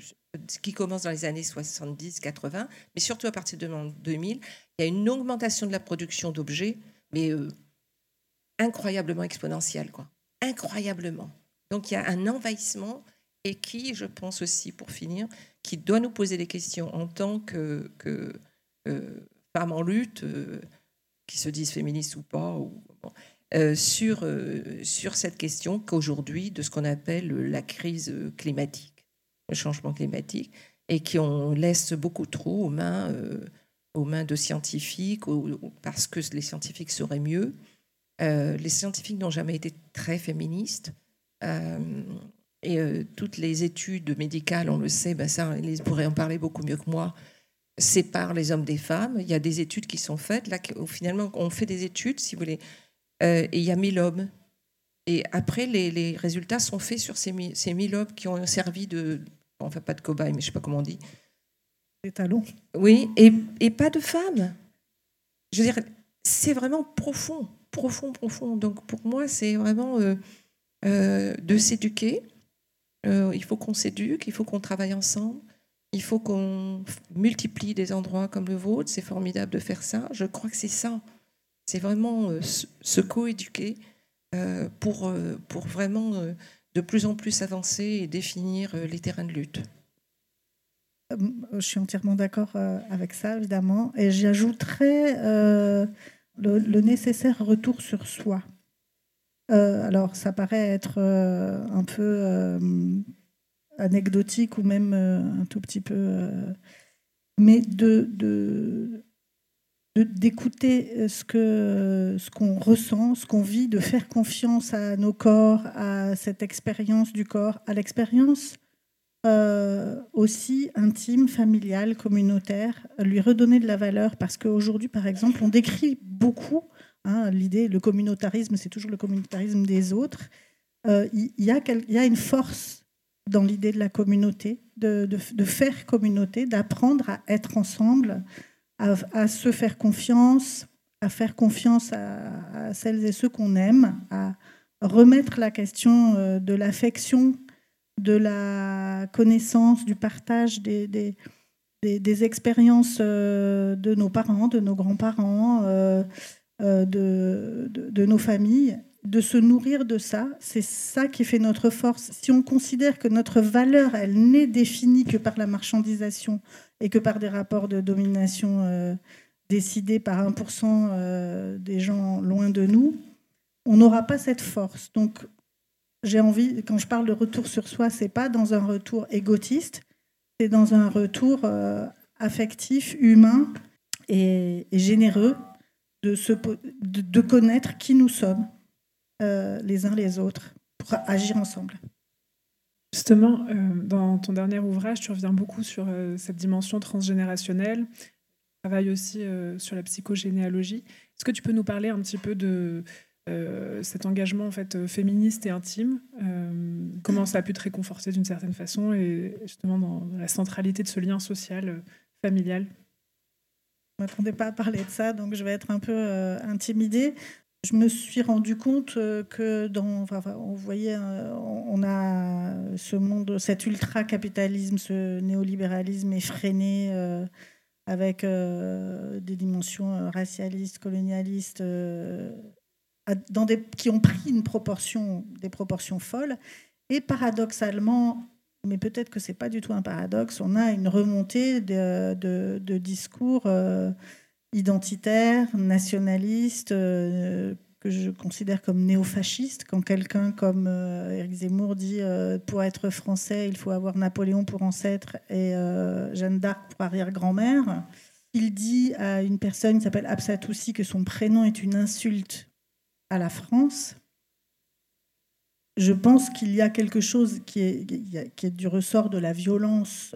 qui commence dans les années 70-80, mais surtout à partir de 2000, il y a une augmentation de la production d'objets, mais euh, incroyablement exponentielle, quoi. Incroyablement. Donc il y a un envahissement et qui, je pense aussi, pour finir, qui doit nous poser des questions en tant que, euh, femmes en lutte, qui se disent féministes ou pas. Ou, euh, sur, euh, sur cette question qu'aujourd'hui, de ce qu'on appelle la crise climatique, le changement climatique, et qui on laisse beaucoup trop aux mains, euh, aux mains de scientifiques, parce que les scientifiques seraient mieux. Les scientifiques n'ont jamais été très féministes. et toutes les études médicales, on le sait, ben ça, ils pourraient en parler beaucoup mieux que moi, séparent les hommes des femmes. Il y a des études qui sont faites. Là, finalement, on fait des études, si vous voulez, euh, et il y a 1000 hommes. Et après, les, résultats sont faits sur ces, ces 1000 hommes qui ont servi de, enfin pas de cobaye, mais je sais pas comment on dit. Des talons. Oui, et, et pas de femmes. Je veux dire, c'est vraiment profond, profond, profond. Donc pour moi, c'est vraiment euh, euh, de s'éduquer. il faut qu'on s'éduque, il faut qu'on travaille ensemble. Il faut qu'on multiplie des endroits comme le vôtre. C'est formidable de faire ça. Je crois que c'est ça. C'est vraiment euh, se coéduquer euh, pour, euh, pour vraiment de plus en plus avancer et définir les terrains de lutte. Je suis entièrement d'accord avec ça, évidemment. Et j'y le, nécessaire retour sur soi. alors, ça paraît être un peu anecdotique ou même un tout petit peu... mais de, d'écouter euh, ce que ce qu'on ressent, ce qu'on vit, de faire confiance à nos corps, à cette expérience du corps, à l'expérience euh, aussi intime, familiale, communautaire, lui redonner de la valeur parce qu'aujourd'hui, par exemple, on décrit beaucoup hein, l'idée, le communautarisme, c'est toujours le communautarisme des autres. Euh, il y, a une force dans l'idée de la communauté, de faire communauté, d'apprendre à être ensemble, à, se faire confiance, à faire confiance à, celles et ceux qu'on aime, à remettre la question euh, de l'affection, de la connaissance, du partage des, des, expériences euh, de nos parents, de nos grands-parents, euh, de, de, nos familles, de se nourrir de ça. C'est ça qui fait notre force. Si on considère que notre valeur, elle n'est définie que par la marchandisation, et que par des rapports de domination euh, décidés par 1% euh, des gens loin de nous, on n'aura pas cette force. Donc, j'ai envie, quand je parle de retour sur soi, c'est pas dans un retour égotiste, c'est dans un retour euh, affectif, humain et, généreux de, se, de, connaître qui nous sommes les uns les autres pour agir ensemble. Justement, euh, dans ton dernier ouvrage, tu reviens beaucoup sur euh, cette dimension transgénérationnelle. Tu travailles aussi euh, sur la psychogénéalogie. Est-ce que tu peux nous parler un petit peu de cet engagement en fait féministe et intime Comment ça a pu te réconforter d'une certaine façon et justement dans la centralité de ce lien social familial. Je m'attendais pas à parler de ça, donc je vais être un peu intimidée. Je me suis rendu compte euh, que dans, on voyait, euh, on a ce monde, cet ultra-capitalisme, ce néolibéralisme effréné, euh, avec des dimensions racialistes, colonialistes, qui ont pris des proportions folles. Et paradoxalement, mais peut-être que c'est pas du tout un paradoxe, on a une remontée de, discours identitaire, nationaliste, euh, que je considère comme néofasciste. Quand quelqu'un comme euh, Éric Zemmour dit euh, pour être français, il faut avoir Napoléon pour ancêtre et Jeanne d'Arc pour arrière-grand-mère, il dit à une personne qui s'appelle Absatoussi que son prénom est une insulte à la France. Je pense qu'il y a quelque chose qui est, du ressort de la violence,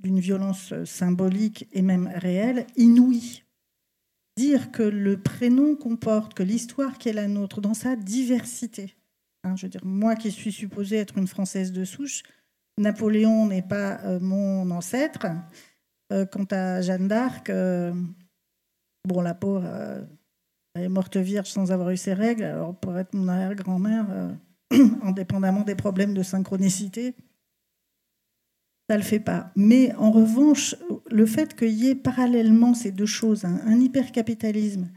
d'une violence symbolique et même réelle, inouïe dire que le prénom comporte, que l'histoire qui est la nôtre, dans sa diversité, hein, je veux dire, moi qui suis supposée être une Française de souche, Napoléon n'est pas euh, mon ancêtre. Euh, quant à Jeanne d'Arc, euh, bon, la pauvre, elle est morte vierge sans avoir eu ses règles, alors pour être mon arrière-grand-mère, indépendamment des problèmes de synchronicité, ça le fait pas. Mais en revanche, le fait qu'il y ait parallèlement ces deux choses, un, hypercapitalisme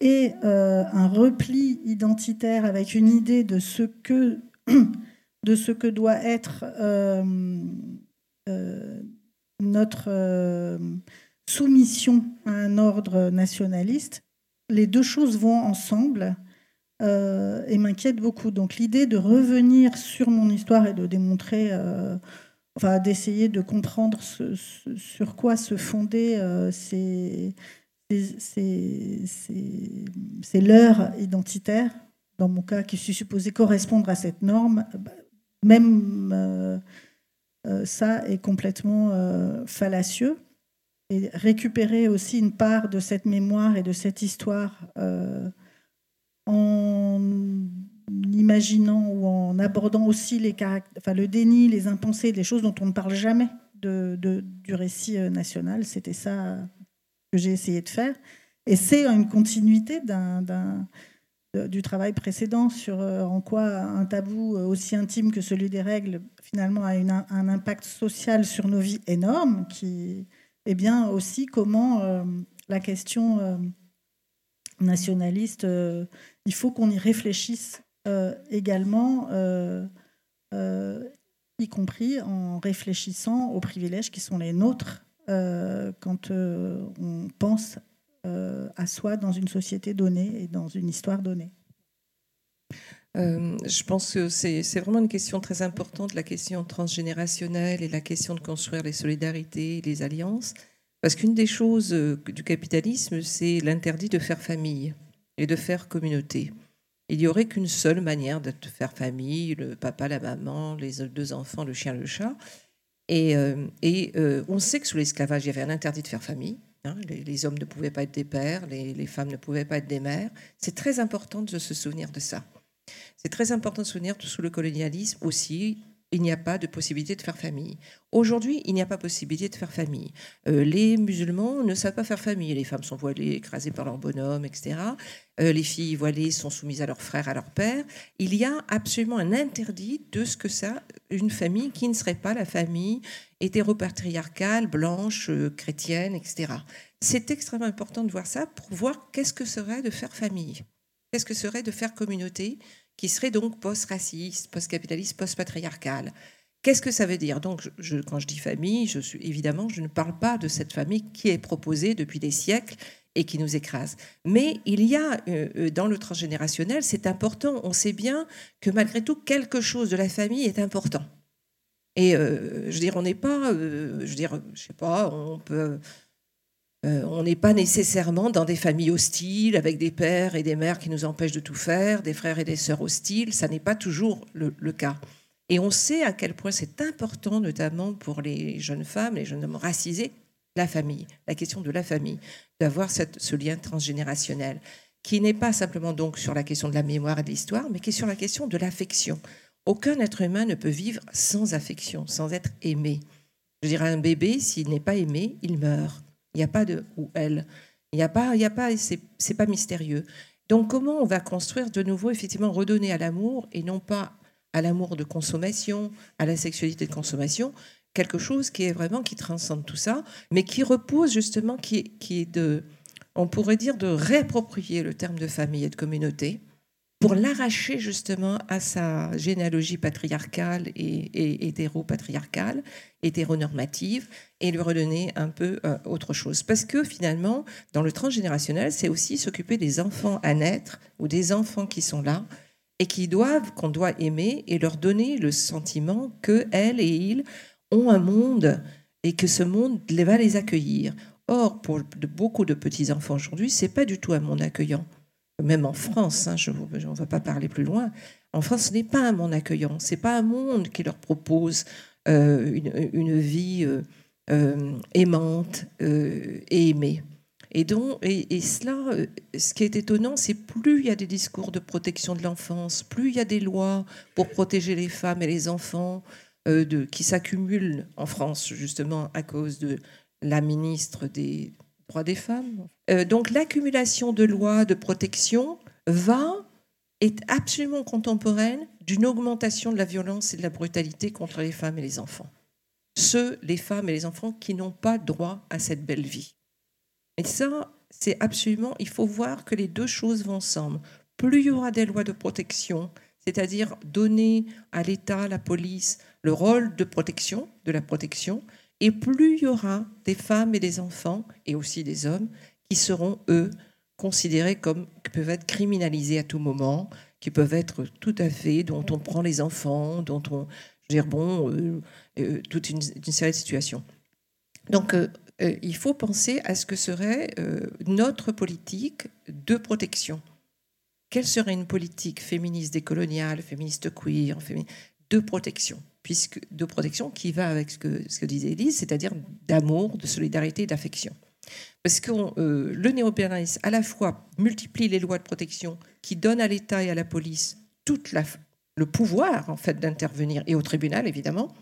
et euh, un repli identitaire avec une idée de ce que, de ce que doit être euh, euh, notre soumission à un ordre nationaliste, les deux choses vont ensemble et m'inquiètent beaucoup. Donc l'idée de revenir sur mon histoire et de démontrer enfin, d'essayer de comprendre sur quoi se fondaient euh, ces, leurs identitaires, dans mon cas, qui suis supposé correspondre à cette norme, bah, même euh, euh, ça est complètement fallacieux. Et récupérer aussi une part de cette mémoire et de cette histoire en imaginant ou en abordant aussi le déni, les impensés, les choses dont on ne parle jamais du récit euh, national. C'était ça que j'ai essayé de faire. Et c'est une continuité du travail précédent sur euh, en quoi un tabou euh, aussi intime que celui des règles finalement a une, un impact social sur nos vies énorme, qui est bien aussi comment la question nationaliste, il faut qu'on y réfléchisse euh, également euh, y compris en réfléchissant aux privilèges qui sont les nôtres quand on pense à soi dans une société donnée et dans une histoire donnée. Euh, je pense que c'est vraiment une question très importante, la question transgénérationnelle et la question de construire les solidarités, les alliances. Parce qu'une des choses euh, du capitalisme, c'est l'interdit de faire famille et de faire communauté. Il n'y aurait qu'une seule manière de faire famille, le papa, la maman, les deux enfants, le chien, le chat. Et, euh, on sait que sous l'esclavage, il y avait un interdit de faire famille. Hein. les, hommes ne pouvaient pas être des pères, les femmes ne pouvaient pas être des mères. C'est très important de se souvenir de ça. C'est très important de se souvenir que sous le colonialisme aussi, il n'y a pas de possibilité de faire famille. Aujourd'hui, il n'y a pas possibilité de faire famille. Euh, les musulmans ne savent pas faire famille. Les femmes sont voilées, écrasées par leur bonhomme, etc. Euh, les filles voilées sont soumises à leurs frères, à leur père. Il y a absolument un interdit de ce que ça, une famille qui ne serait pas la famille hétéropatriarcale, blanche, euh, chrétienne, etc. C'est extrêmement important de voir ça pour voir qu'est-ce que serait de faire famille. Qu'est-ce que serait de faire communauté qui serait donc post-raciste, post-capitaliste, post-patriarcal. Qu'est-ce que ça veut dire? Donc, quand je dis famille, évidemment, je ne parle pas de cette famille qui est proposée depuis des siècles et qui nous écrase. Mais il y a euh, euh, dans le transgénérationnel, c'est important. On sait bien que malgré tout, quelque chose de la famille est important. Et euh, je veux dire, on n'est pas, je veux dire, je sais pas, on peut euh, on n'est pas nécessairement dans des familles hostiles avec des pères et des mères qui nous empêchent de tout faire, des frères et des sœurs hostiles. Ça n'est pas toujours le, cas. Et on sait à quel point c'est important, notamment pour les jeunes femmes, les jeunes hommes racisés, la famille, la question de la famille, d'avoir ce lien transgénérationnel, qui n'est pas simplement donc sur la question de la mémoire et de l'histoire, mais qui est sur la question de l'affection. Aucun être humain ne peut vivre sans affection, sans être aimé. Je dirais un bébé, s'il n'est pas aimé, il meurt. Il n'y a pas de ou elle. Il n'y a pas, il y a pas, c'est pas mystérieux. Donc comment on va construire de nouveau effectivement redonner à l'amour et non pas à l'amour de consommation, à la sexualité de consommation, quelque chose qui est vraiment qui transcende tout ça, mais qui repose justement, qui qui est de, on pourrait dire de réapproprier le terme de famille et de communauté pour l'arracher justement à sa généalogie patriarcale et, hétéro-patriarcale, hétéronormative, et lui redonner un peu euh, autre chose. Parce que finalement, dans le transgénérationnel, c'est aussi s'occuper des enfants à naître ou des enfants qui sont là et qui doivent, qu'on doit aimer et leur donner le sentiment que elles et ils ont un monde et que ce monde va les accueillir. Or, pour beaucoup de petits enfants aujourd'hui, c'est pas du tout un monde accueillant même en France, hein, je ne vais pas parler plus loin, en France, ce n'est pas un monde accueillant, ce n'est pas un monde qui leur propose euh, une, vie euh, euh, aimante et aimée. Et, donc, et, cela, ce qui est étonnant, c'est plus il y a des discours de protection de l'enfance, plus il y a des lois pour protéger les femmes et les enfants qui s'accumulent en France, justement à cause de la ministre des droits des femmes. Euh, donc l'accumulation de lois de protection va est absolument contemporaine d'une augmentation de la violence et de la brutalité contre les femmes et les enfants. Ceux, les femmes et les enfants qui n'ont pas droit à cette belle vie. Et ça, c'est absolument, il faut voir que les deux choses vont ensemble. Plus il y aura des lois de protection, c'est-à-dire donner à l'État, la police, le rôle de protection, de la protection, et plus il y aura des femmes et des enfants, et aussi des hommes, qui seront, eux, considérés comme, qui peuvent être criminalisés à tout moment, qui peuvent être tout à fait, dont on prend les enfants, dont on, dire, bon, euh, euh, toute une, série de situations. Donc, euh, il faut penser à ce que serait notre politique de protection. Quelle serait une politique féministe décoloniale, féministe queer, de protection? Puisque, de protection qui va avec ce que, disait Elise, c'est-à-dire d'amour, de solidarité d'affection. Parce que euh, le à la fois, multiplie les lois de protection qui donnent à l'État et à la police tout le pouvoir en fait d'intervenir, et au tribunal évidemment,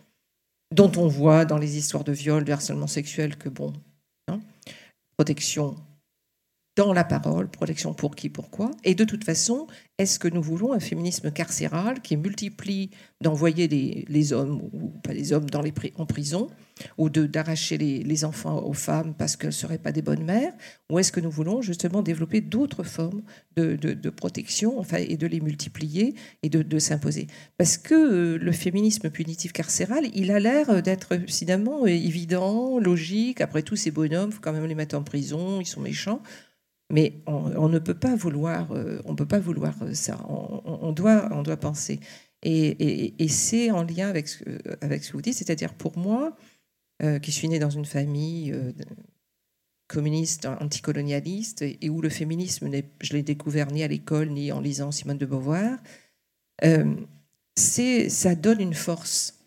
dont on voit dans les histoires de viol, de harcèlement sexuel que, bon, hein, protection dans la parole, protection pour qui, pourquoi. Et de toute façon, est-ce que nous voulons un féminisme carcéral qui multiplie d'envoyer les, hommes, ou pas les hommes, en prison, ou d'arracher les, enfants aux femmes parce qu'elles ne seraient pas des bonnes mères Ou est-ce que nous voulons justement développer d'autres formes de, protection enfin, et de les multiplier et de, s'imposer Parce que euh, le féminisme punitif carcéral, il a l'air d'être finalement évident, logique. Après tout, ces bonhommes, il faut quand même les mettre en prison, ils sont méchants. Mais on, ne peut pas vouloir, euh, on peut pas vouloir euh, ça. On, doit, on doit penser. Et, c'est en lien avec ce, avec ce que vous dites, c'est-à-dire pour moi, euh, qui suis née dans une famille communiste, anticolonialiste, et où le féminisme, je l'ai découvert ni à l'école, ni en lisant Simone de Beauvoir, c'est, ça donne une force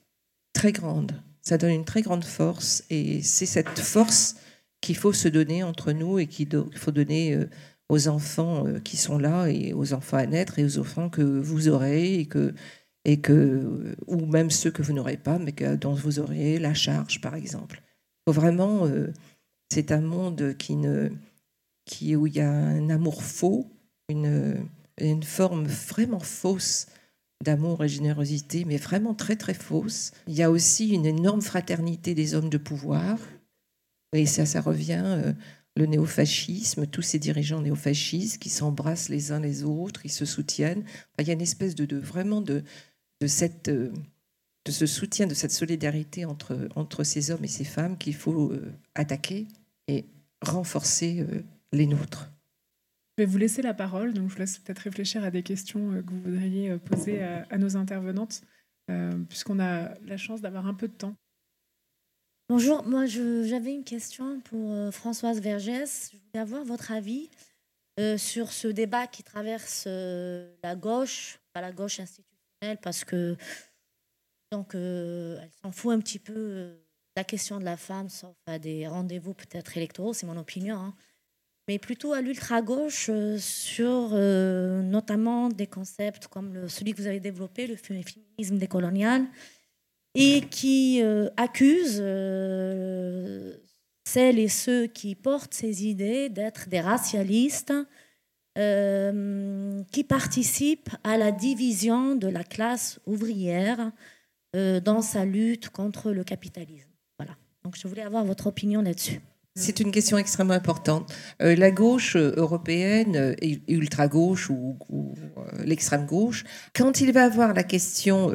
très grande. Ça donne une très grande force, et c'est cette force qu'il faut se donner entre nous et qu'il faut donner euh, aux enfants euh, qui sont là et aux enfants à naître et aux enfants que vous aurez et que et que ou même ceux que vous n'aurez pas mais dont vous aurez la charge par exemple. Vraiment euh, c'est un monde qui ne qui où il y a un amour faux, une une forme vraiment fausse d'amour et générosité, mais vraiment très très fausse. Il y a aussi une énorme fraternité des hommes de pouvoir et ça, ça revient, euh, le néofascisme, tous ces dirigeants néofascistes qui s'embrassent les uns les autres, ils se soutiennent. il y a une espèce de, vraiment de, cette, euh, de ce soutien, de cette solidarité entre, entre ces hommes et ces femmes qu'il faut euh, attaquer et renforcer les nôtres. Je vais vous laisser la parole, donc je vous laisse peut-être réfléchir à des questions que vous voudriez poser à nos intervenantes, puisqu'on a la chance d'avoir un peu de temps. Bonjour, moi j'avais une question pour euh, Françoise Vergès. Je voulais avoir votre avis euh, sur ce débat qui traverse euh, la gauche, pas la gauche institutionnelle, parce que donc elle s'en fout un petit peu la question de la femme, sauf à des rendez-vous peut-être électoraux, c'est mon opinion, hein. mais plutôt à l'ultra-gauche sur notamment des concepts comme celui que vous avez développé, le féminisme décolonial et qui euh, accuse euh, celles et ceux qui portent ces idées d'être des racialistes euh, qui participent à la division de la classe ouvrière dans sa lutte contre le capitalisme. Voilà. Donc je voulais avoir votre opinion là-dessus. C'est une question extrêmement importante. la gauche européenne, ultra-gauche ou, l'extrême gauche, quand il va avoir la question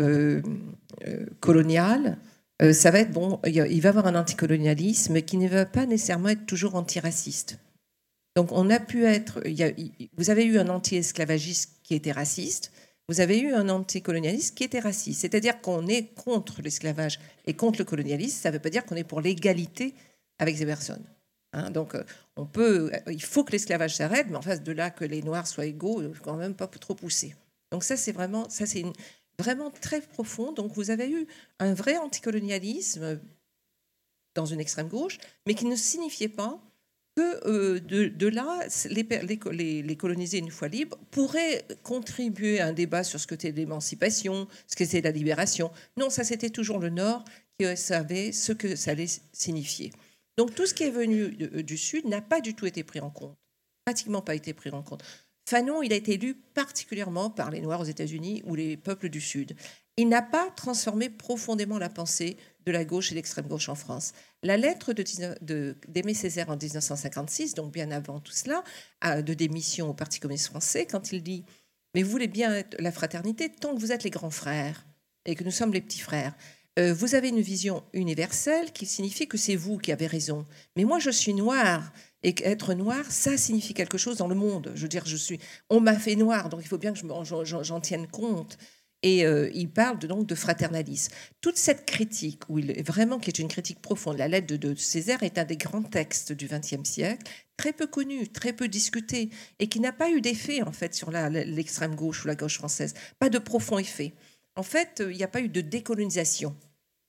euh, colonial, euh, ça va être bon. Il va avoir un anticolonialisme qui ne va pas nécessairement être toujours antiraciste. Donc on a pu être. vous avez eu un anti-esclavagiste qui était raciste. Vous avez eu un anticolonialiste qui était raciste. C'est-à-dire qu'on est contre l'esclavage et contre le colonialisme. Ça ne veut pas dire qu'on est pour l'égalité avec ces personnes. Hein. donc, euh, on peut, il faut que l'esclavage s'arrête, mais en face de là, que les Noirs soient égaux, faut quand même pas trop pousser. Donc ça, c'est vraiment, très profond. Donc vous avez eu un vrai anticolonialisme dans une extrême gauche, mais qui ne signifiait pas que euh, de, là, les, les, colonisés, une fois libres, pourraient contribuer à un débat sur ce que c'était l'émancipation, ce que c'était la libération. Non, ça c'était toujours le Nord qui savait ce que ça allait signifier. Donc tout ce qui est venu du Sud n'a pas du tout été pris en compte, pratiquement pas été pris en compte. Fanon, il a été élu particulièrement par les Noirs aux États-Unis ou les peuples du Sud. Il n'a pas transformé profondément la pensée de la gauche et l'extrême gauche en France. La lettre d'Aimé de, Césaire en 1956, donc bien avant tout cela, de démission au Parti communiste français, quand il dit Mais vous voulez bien être la fraternité tant que vous êtes les grands frères et que nous sommes les petits frères. Euh, vous avez une vision universelle qui signifie que c'est vous qui avez raison. Mais moi, je suis noir et être noir, ça signifie quelque chose dans le monde. Je veux dire, je suis, on m'a fait noir, donc il faut bien que j'en tienne compte. Et euh, il parle de, donc de fraternalisme. Toute cette critique, où il, vraiment qui est une critique profonde, la lettre de, Césaire est un des grands textes du XXe siècle, très peu connu, très peu discuté, et qui n'a pas eu d'effet en fait sur l'extrême gauche ou la gauche française. Pas de profond effet. En fait, il n'y a pas eu de décolonisation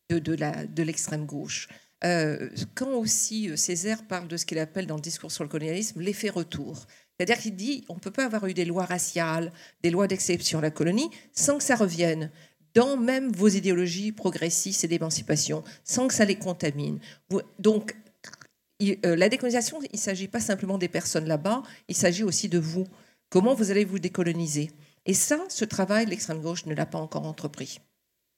de, de l'extrême gauche. Euh, quand aussi euh, Césaire parle de ce qu'il appelle dans le discours sur le colonialisme l'effet retour. C'est-à-dire qu'il dit on ne peut pas avoir eu des lois raciales, des lois d'exception à la colonie, sans que ça revienne dans même vos idéologies progressistes et d'émancipation, sans que ça les contamine. Donc, la décolonisation, il ne s'agit pas simplement des personnes là-bas, il s'agit aussi de vous. Comment vous allez vous décoloniser? Et ça, ce travail, l'extrême gauche ne l'a pas encore entrepris.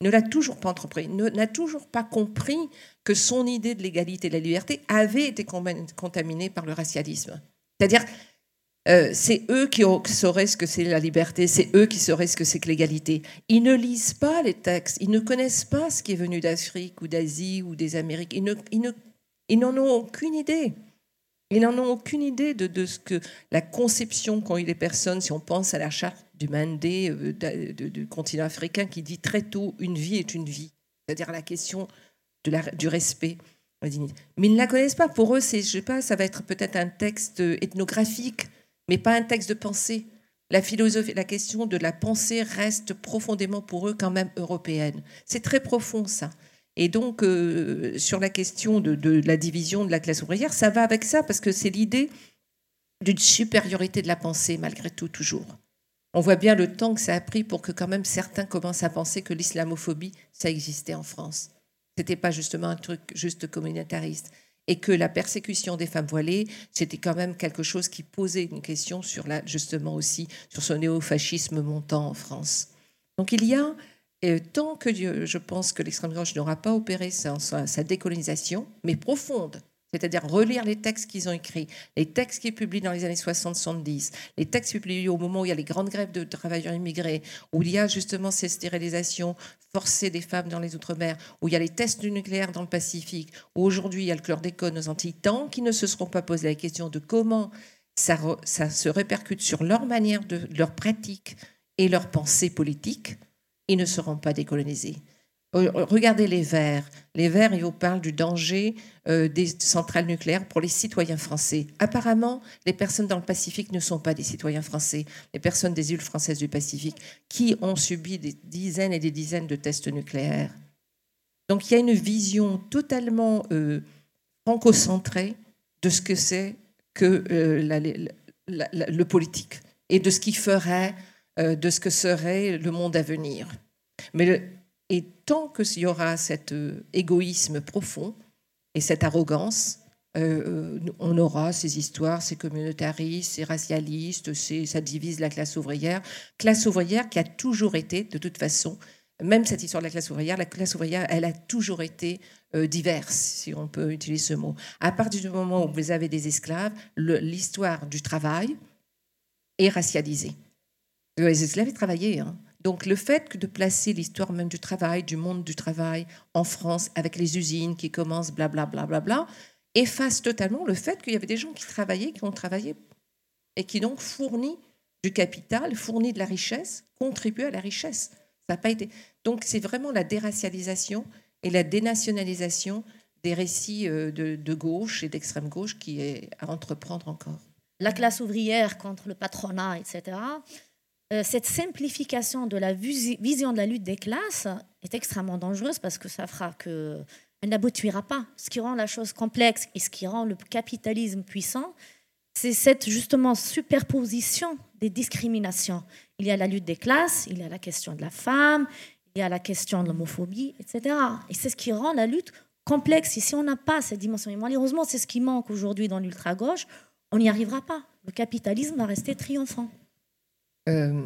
Ne l'a toujours pas entrepris, n'a toujours pas compris que son idée de l'égalité et de la liberté avait été contaminée par le racialisme. C'est-à-dire, euh, c'est eux qui sauraient ce que c'est la liberté, c'est eux qui sauraient ce que c'est que l'égalité. Ils ne lisent pas les textes, ils ne connaissent pas ce qui est venu d'Afrique ou d'Asie ou des Amériques, ils, n'en ont aucune idée. Ils n'en ont aucune idée de, ce que la conception qu'ont eu les personnes, si on pense à la charte du Mandé euh, du continent africain qui dit très tôt une vie est une vie, c'est-à-dire la question du respect. Mais ils ne la connaissent pas. Pour eux, c'est, je sais pas, ça va être peut-être un texte ethnographique mais pas un texte de pensée. La philosophie, la question de la pensée reste profondément pour eux quand même européenne. C'est très profond ça. Et donc, euh, sur la question de, la division de la classe ouvrière, ça va avec ça, parce que c'est l'idée d'une supériorité de la pensée, malgré tout, toujours. On voit bien le temps que ça a pris pour que quand même certains commencent à penser que l'islamophobie, ça existait en France. Ce n'était pas justement un truc juste communautariste et que la persécution des femmes voilées, c'était quand même quelque chose qui posait une question sur la, justement aussi sur ce néofascisme montant en France. Donc il y a, euh, tant que je pense que l'extrême gauche n'aura pas opéré sa décolonisation, mais profonde, c'est-à-dire relire les textes qu'ils ont écrits, les textes qu'ils publient dans les années 60-70, les textes publiés au moment où il y a les grandes grèves de travailleurs immigrés, où il y a justement ces stérilisations forcées des femmes dans les Outre-mer, où il y a les tests du nucléaire dans le Pacifique, où aujourd'hui il y a le chlordécone aux Antilles, tant qu'ils ne se seront pas posé la question de comment ça, ça se répercute sur leur manière de leur pratique et leur pensée politique, ils ne seront pas décolonisés. Regardez les Verts. Les Verts, ils vous parlent du danger euh, des centrales nucléaires pour les citoyens français. Apparemment, les personnes dans le Pacifique ne sont pas des citoyens français. Les personnes des îles françaises du Pacifique qui ont subi des dizaines et des dizaines de tests nucléaires. Donc il y a une vision totalement euh, franco-centrée de ce que c'est que euh, le politique et de ce qui ferait, de ce que serait le monde à venir. Mais et tant qu'il y aura cet euh, égoïsme profond et cette arrogance, euh, euh, on aura ces histoires, ces communautaristes, ces racialistes, ça divise la classe ouvrière. Classe ouvrière qui a toujours été, de toute façon, même cette histoire de la classe ouvrière, la classe ouvrière, elle a toujours été diverse, si on peut utiliser ce mot. À partir du moment où vous avez des esclaves, l'histoire du travail est racialisée. Les esclaves, travaillaient. Hein. Donc le fait de placer l'histoire même du travail, du monde du travail en France, avec les usines qui commencent, blablabla, bla, bla, bla, efface totalement le fait qu'il y avait des gens qui travaillaient, qui ont travaillé et qui donc fournit du capital, fournit de la richesse, contribuent à la richesse. Ça n'a pas été. Donc c'est vraiment la déracialisation et la dénationalisation des récits euh, de gauche et d'extrême gauche qui est à entreprendre encore. La classe ouvrière contre le patronat, etc. Euh, cette simplification de la vision de la lutte des classes est extrêmement dangereuse parce que ça fera que elle n'aboutira pas. Ce qui rend la chose complexe et ce qui rend le capitalisme puissant, c'est cette justement superposition des discriminations. Il y a la lutte des classes, il y a la question de la femme, il y a la question de l'homophobie, etc. Et c'est ce qui rend la lutte complexe. Et si on n'a pas cette dimension, et malheureusement, c'est ce qui manque aujourd'hui dans l'ultra-gauche, on n'y arrivera pas. Le capitalisme va rester triomphant. Euh,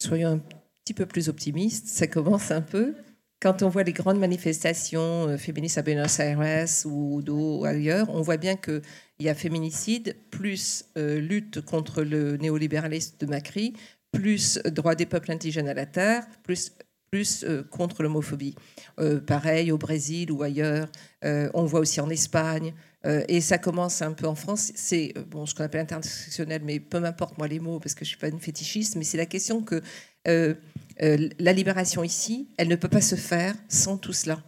soyons un petit peu plus optimistes, ça commence un peu. Quand on voit les grandes manifestations euh, féministes à Buenos Aires ou, ailleurs, on voit bien qu'il y a féminicide, plus euh, lutte contre le néolibéralisme de Macri, plus droit des peuples indigènes à la terre, plus plus contre l'homophobie. pareil au Brésil ou ailleurs. on voit aussi en Espagne. Euh, et ça commence un peu en France. C'est euh, bon, ce qu'on appelle intersectionnel, mais peu m'importe moi les mots parce que je suis pas une fétichiste. Mais c'est la question que euh, la libération ici, elle ne peut pas se faire sans tout cela.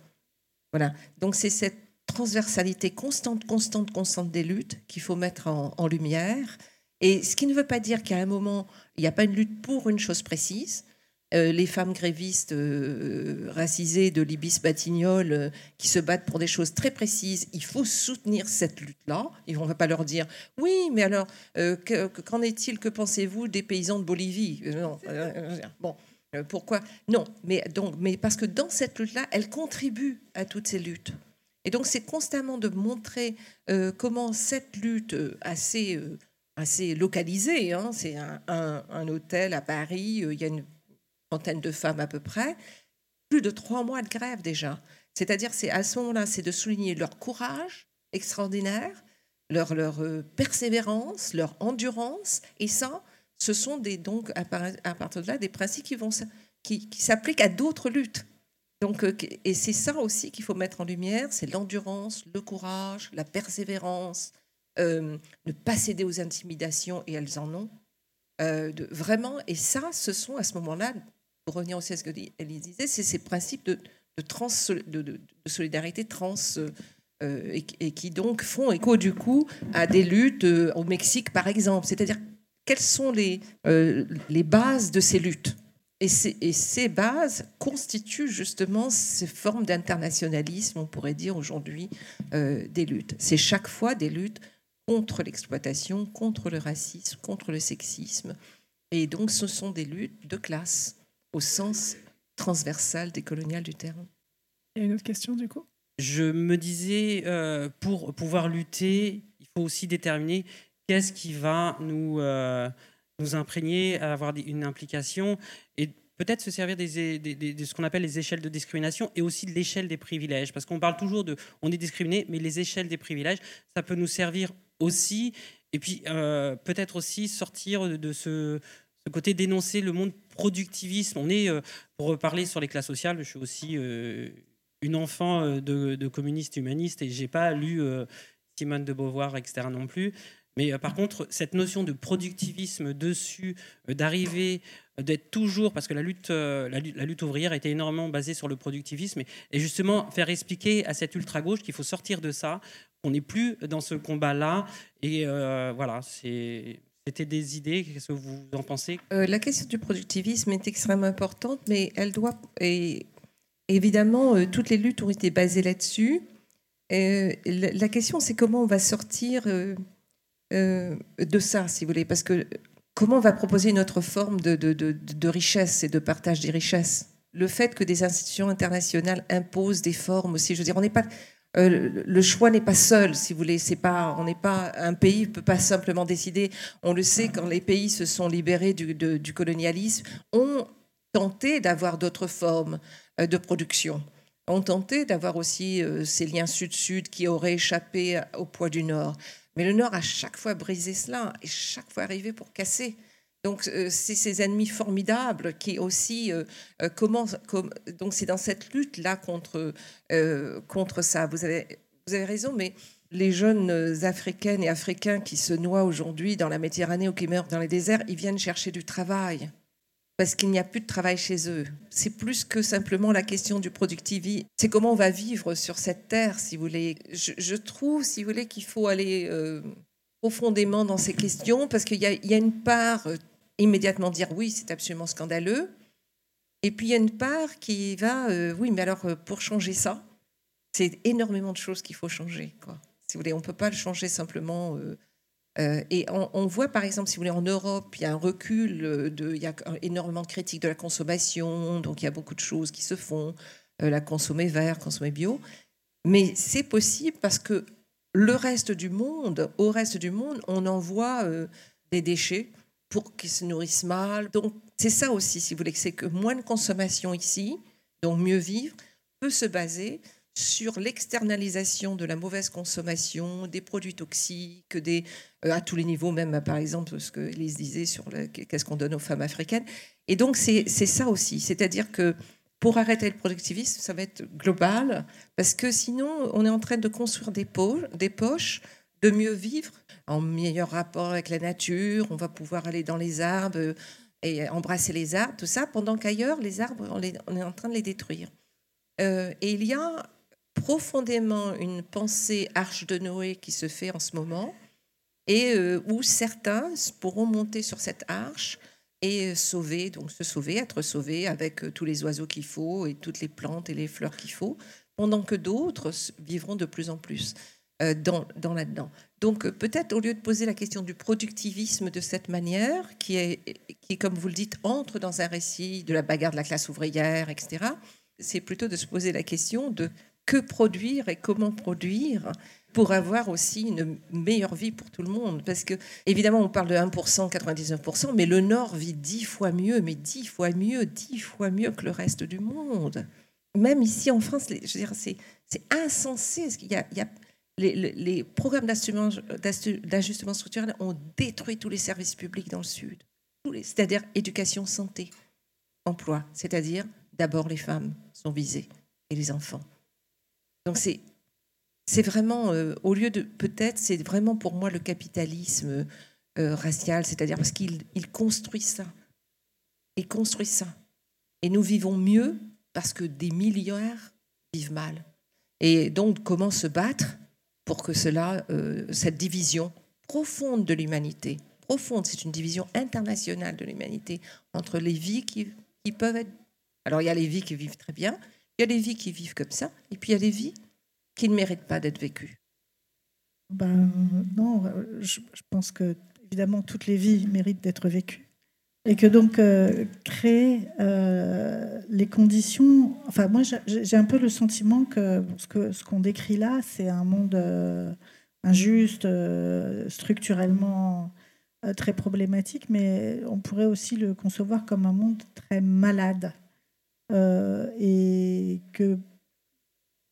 Voilà. Donc c'est cette transversalité constante, constante, constante des luttes qu'il faut mettre en, en, lumière. Et ce qui ne veut pas dire qu'à un moment, il n'y a pas une lutte pour une chose précise. Euh, les femmes grévistes euh, racisées de l'Ibis Batignolles euh, qui se battent pour des choses très précises. Il faut soutenir cette lutte-là. Et on ne va pas leur dire oui, mais alors, qu'en est-il Que pensez-vous des paysans de Bolivie? Non. bon. Pourquoi? Non, mais, donc, mais parce que dans cette lutte-là, elle contribue à toutes ces luttes. Et donc, c'est constamment de montrer comment cette lutte assez, assez localisée, hein, c'est un, un, hôtel à Paris, il y a une trentaine de femmes à peu près, plus de trois mois de grève déjà. C'est-à-dire, c'est à ce moment-là, c'est de souligner leur courage extraordinaire, leur, leur persévérance, leur endurance, et ça, ce sont des, donc à, partir de là des principes qui, vont, qui, qui s'appliquent à d'autres luttes. Donc, euh, et c'est ça aussi qu'il faut mettre en lumière, c'est l'endurance, le courage, la persévérance, euh, ne pas céder aux intimidations, et elles en ont. Euh, vraiment, et ça, ce sont à ce moment-là, pour revenir aussi à ce que disait, c'est ces principes de, trans, de, solidarité trans et, qui donc font écho du coup à des luttes au Mexique, par exemple. C'est-à-dire, quelles sont les, les bases de ces luttes? Et ces, bases constituent justement ces formes d'internationalisme, on pourrait dire aujourd'hui, euh, des luttes. C'est chaque fois des luttes contre l'exploitation, contre le racisme, contre le sexisme. Et donc ce sont des luttes de classe au sens transversal des coloniales du terme. Il y a une autre question du coup? Je me disais, euh, pour pouvoir lutter, il faut aussi déterminer qu'est-ce qui va nous... Euh, nous imprégner, avoir une implication et peut-être se servir des, de ce qu'on appelle les échelles de discrimination et aussi de l'échelle des privilèges. Parce qu'on parle toujours de on est discriminé, mais les échelles des privilèges, ça peut nous servir aussi. Et puis euh, peut-être aussi sortir de ce, ce, côté dénoncer le monde productivisme. On est, euh, pour parler sur les classes sociales, je suis aussi euh, une enfant de, de communiste humaniste et j'ai pas lu Simone de Beauvoir, etc. non plus. Mais euh, par contre, cette notion de productivisme dessus, euh, d'arriver, euh, d'être toujours, parce que la lutte, la, lutte ouvrière était énormément basée sur le productivisme, et, justement faire expliquer à cette ultra-gauche qu'il faut sortir de ça, qu'on n'est plus dans ce combat-là. Et voilà, c'était des idées. Qu'est-ce que vous en pensez? La question du productivisme est extrêmement importante, mais elle doit. Et évidemment, toutes les luttes ont été basées là-dessus. la question, c'est comment on va sortir euh, de ça, si vous voulez, parce que comment on va proposer une autre forme de, richesse et de partage des richesses? Le fait que des institutions internationales imposent des formes aussi, je veux dire, on n'est pas... Euh, le choix n'est pas seul, si vous voulez. C'est pas, on n'est pas un pays ne peut pas simplement décider. On le sait quand les pays se sont libérés du, colonialisme, ont tenté d'avoir d'autres formes euh, de production, ont tenté d'avoir aussi ces liens sud-sud qui auraient échappé au poids du Nord. Mais le Nord a chaque fois brisé cela et chaque fois arrivé pour casser. Donc euh, c'est ces ennemis formidables qui aussi euh, euh, commencent. donc c'est dans cette lutte là contre contre ça. Vous avez vous avez raison, mais les jeunes africaines et africains qui se noient aujourd'hui dans la Méditerranée ou qui meurent dans les déserts, ils viennent chercher du travail parce qu'il n'y a plus de travail chez eux. C'est plus que simplement la question du productivisme. C'est comment on va vivre sur cette terre, si vous voulez. Je, trouve, si vous voulez, qu'il faut aller profondément dans ces questions, parce qu'il y, a une part immédiatement dire oui, c'est absolument scandaleux. Et puis il y a une part qui va, euh, oui, mais alors pour changer ça, c'est énormément de choses qu'il faut changer. Quoi. Si vous voulez, on ne peut pas le changer simplement euh, et on, voit par exemple, si vous voulez, en Europe, il y a un recul, il y a énormément de critiques de la consommation, donc il y a beaucoup de choses qui se font, euh, la consommer vert, consommer bio. Mais c'est possible parce que le reste du monde, au reste du monde, on envoie euh, des déchets pour qu'ils se nourrissent mal. Donc c'est ça aussi, si vous voulez, c'est que moins de consommation ici, donc mieux vivre, peut se baser sur l'externalisation de la mauvaise consommation, des produits toxiques, euh, à tous les niveaux, même par exemple ce que Elise disait sur qu'est-ce qu'on donne aux femmes africaines. Et donc c'est ça aussi, c'est-à-dire que pour arrêter le productivisme, ça va être global, parce que sinon on est en train de construire des poches de mieux vivre, en meilleur rapport avec la nature, on va pouvoir aller dans les arbres et embrasser les arbres, tout ça, pendant qu'ailleurs, les arbres, on, est en train de les détruire. Euh, et il y a profondément une pensée arche de Noé qui se fait en ce moment, et euh, où certains pourront monter sur cette arche et sauver, donc se sauver, être sauvés avec euh, tous les oiseaux qu'il faut et toutes les plantes et les fleurs qu'il faut, pendant que d'autres vivront de plus en plus euh, dans, dans là-dedans. Donc peut-être au lieu de poser la question du productivisme de cette manière, qui est, qui, comme vous le dites, entre dans un récit de la bagarre de la classe ouvrière, etc., c'est plutôt de se poser la question de que produire et comment produire pour avoir aussi une meilleure vie pour tout le monde. Parce que, évidemment, on parle de 1%, 99%, mais le Nord vit dix fois mieux, mais dix fois mieux, dix fois mieux que le reste du monde. Même ici en France, c'est, insensé. Il y a, il y a les, programmes d'ajustement structurel ont détruit tous les services publics dans le Sud, c'est-à-dire éducation, santé, emploi, c'est-à-dire d'abord les femmes sont visées et les enfants. Donc c'est c'est vraiment, euh, au lieu de, peut-être, c'est vraiment pour moi le capitalisme euh, racial, c'est-à-dire parce qu'il il construit ça. Il construit ça. Et nous vivons mieux parce que des milliards vivent mal. Et donc, comment se battre? Pour que cela, euh, cette division profonde de l'humanité, profonde, c'est une division internationale de l'humanité, entre les vies qui, qui peuvent être... Alors, il y a les vies qui vivent très bien, il y a les vies qui vivent comme ça, et puis il y a les vies qui ne méritent pas d'être vécues ben, Non, je, pense que évidemment toutes les vies méritent d'être vécues. Et que donc euh, créer euh, les conditions. Enfin, moi, j'ai un peu le sentiment que ce qu'on décrit là, c'est un monde euh, injuste, structurellement très problématique, mais on pourrait aussi le concevoir comme un monde très malade. et que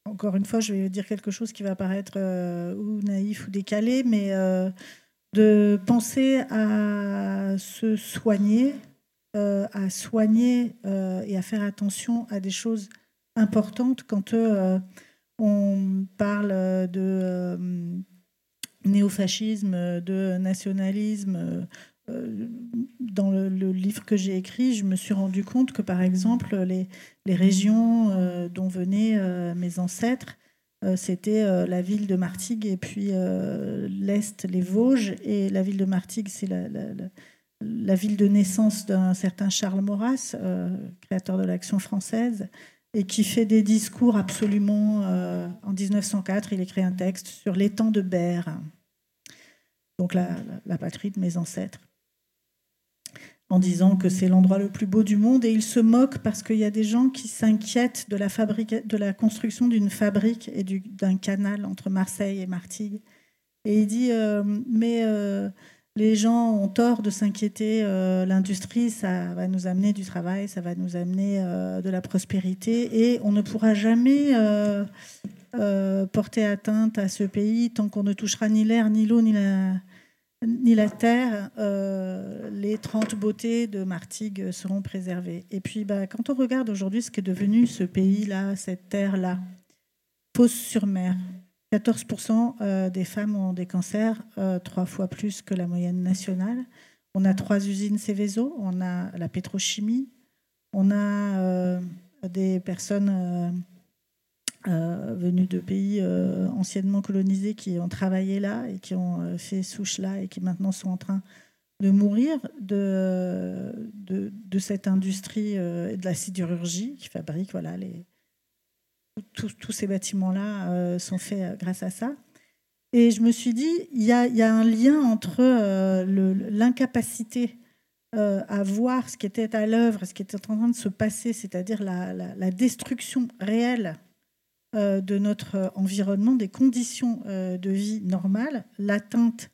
encore une fois, je vais dire quelque chose qui va paraître ou naïf ou décalé, mais de penser à se soigner, euh, à soigner et à faire attention à des choses importantes quand on parle de néofascisme, de nationalisme. Dans le, livre que j'ai écrit, je me suis rendu compte que, par exemple, les, les régions euh, dont venaient euh, mes ancêtres, euh, c'était la ville de Martigues et puis l'Est, les Vosges. Et la ville de Martigues, c'est la, ville de naissance d'un certain Charles Maurras, créateur de l'Action française, et qui fait des discours absolument... en 1904, il écrit un texte sur l'étang de Berre, donc la patrie de mes ancêtres en disant que c'est l'endroit le plus beau du monde. Et il se moque parce qu'il y a des gens qui s'inquiètent de la, de la construction d'une fabrique et d'un canal entre Marseille et Martigues. Et il dit, euh, mais euh, les gens ont tort de s'inquiéter, euh, l'industrie, ça va nous amener du travail, ça va nous amener de la prospérité, et on ne pourra jamais porter atteinte à ce pays tant qu'on ne touchera ni l'air, ni l'eau, ni la ni la terre, euh, les 30 beautés de Martigues seront préservées. Et puis, bah, quand on regarde aujourd'hui ce qu'est devenu ce pays-là, cette terre-là, Pose-sur-Mer, 14% euh, des femmes ont des cancers, euh, trois fois plus que la moyenne nationale. On a trois usines Céveso, on a la pétrochimie, on a des personnes euh, venus de pays euh, anciennement colonisés qui ont travaillé là et qui ont euh, fait souche là et qui maintenant sont en train de mourir de, de, cette industrie et de la sidérurgie qui fabrique voilà, les, tous ces bâtiments-là sont faits grâce à ça. Et je me suis dit, il y a, y a un lien entre l'incapacité à voir ce qui était à l'œuvre, ce qui était en train de se passer, c'est-à-dire la, la, destruction réelle de notre environnement, des conditions euh, de vie normales, l'atteinte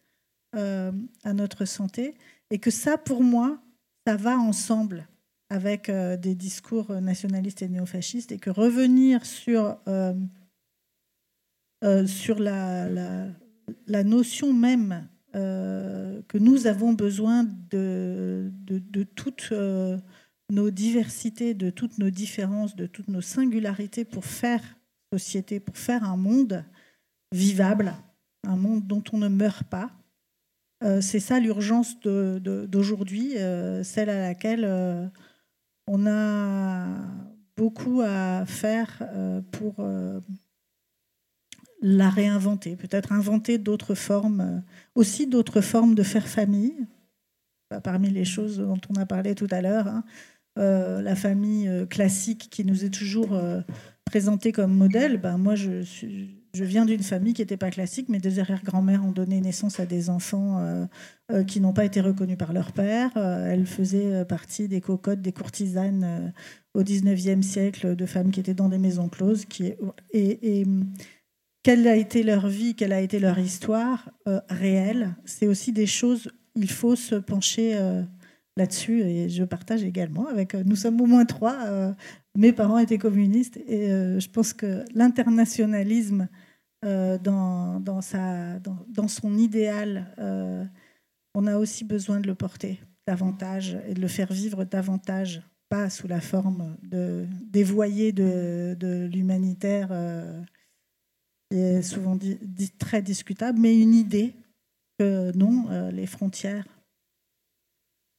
euh, à notre santé, et que ça, pour moi, ça va ensemble avec des discours nationalistes et néofascistes, et que revenir sur, sur la, la, notion même que nous avons besoin de, de toutes nos diversités, de toutes nos différences, de toutes nos singularités pour faire société pour faire un monde vivable, un monde dont on ne meurt pas. Euh, c'est ça l'urgence d'aujourd'hui, euh, celle à laquelle euh, on a beaucoup à faire pour la réinventer, peut-être inventer d'autres formes, aussi d'autres formes de faire famille. Bah, parmi les choses dont on a parlé tout à l'heure, hein, la famille classique qui nous est toujours présenté comme modèle, ben moi je je viens d'une famille qui n'était pas classique. Mes deux arrière-grand-mères ont donné naissance à des enfants euh, euh, qui n'ont pas été reconnus par leur père. elles faisaient partie des cocottes, des courtisanes au 19e siècle, de femmes qui étaient dans des maisons closes. Qui, et, et quelle a été leur vie, quelle a été leur histoire réelle C'est aussi des choses, il faut se pencher là-dessus et je partage également avec nous sommes au moins trois mes parents étaient communistes et euh, je pense que l'internationalisme euh, dans, dans, son idéal, euh, on a aussi besoin de le porter davantage et de le faire vivre davantage, pas sous la forme de dévoyé de, de l'humanitaire, qui est souvent dit, très discutable, mais une idée que non, les frontières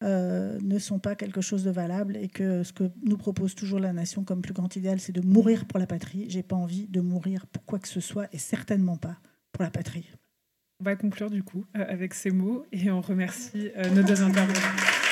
euh, ne sont pas quelque chose de valable et que ce que nous propose toujours la nation comme plus grand idéal, c'est de mourir pour la patrie. J'ai pas envie de mourir pour quoi que ce soit et certainement pas pour la patrie. On va conclure du coup euh, avec ces mots et on remercie euh, nos deux intervenants.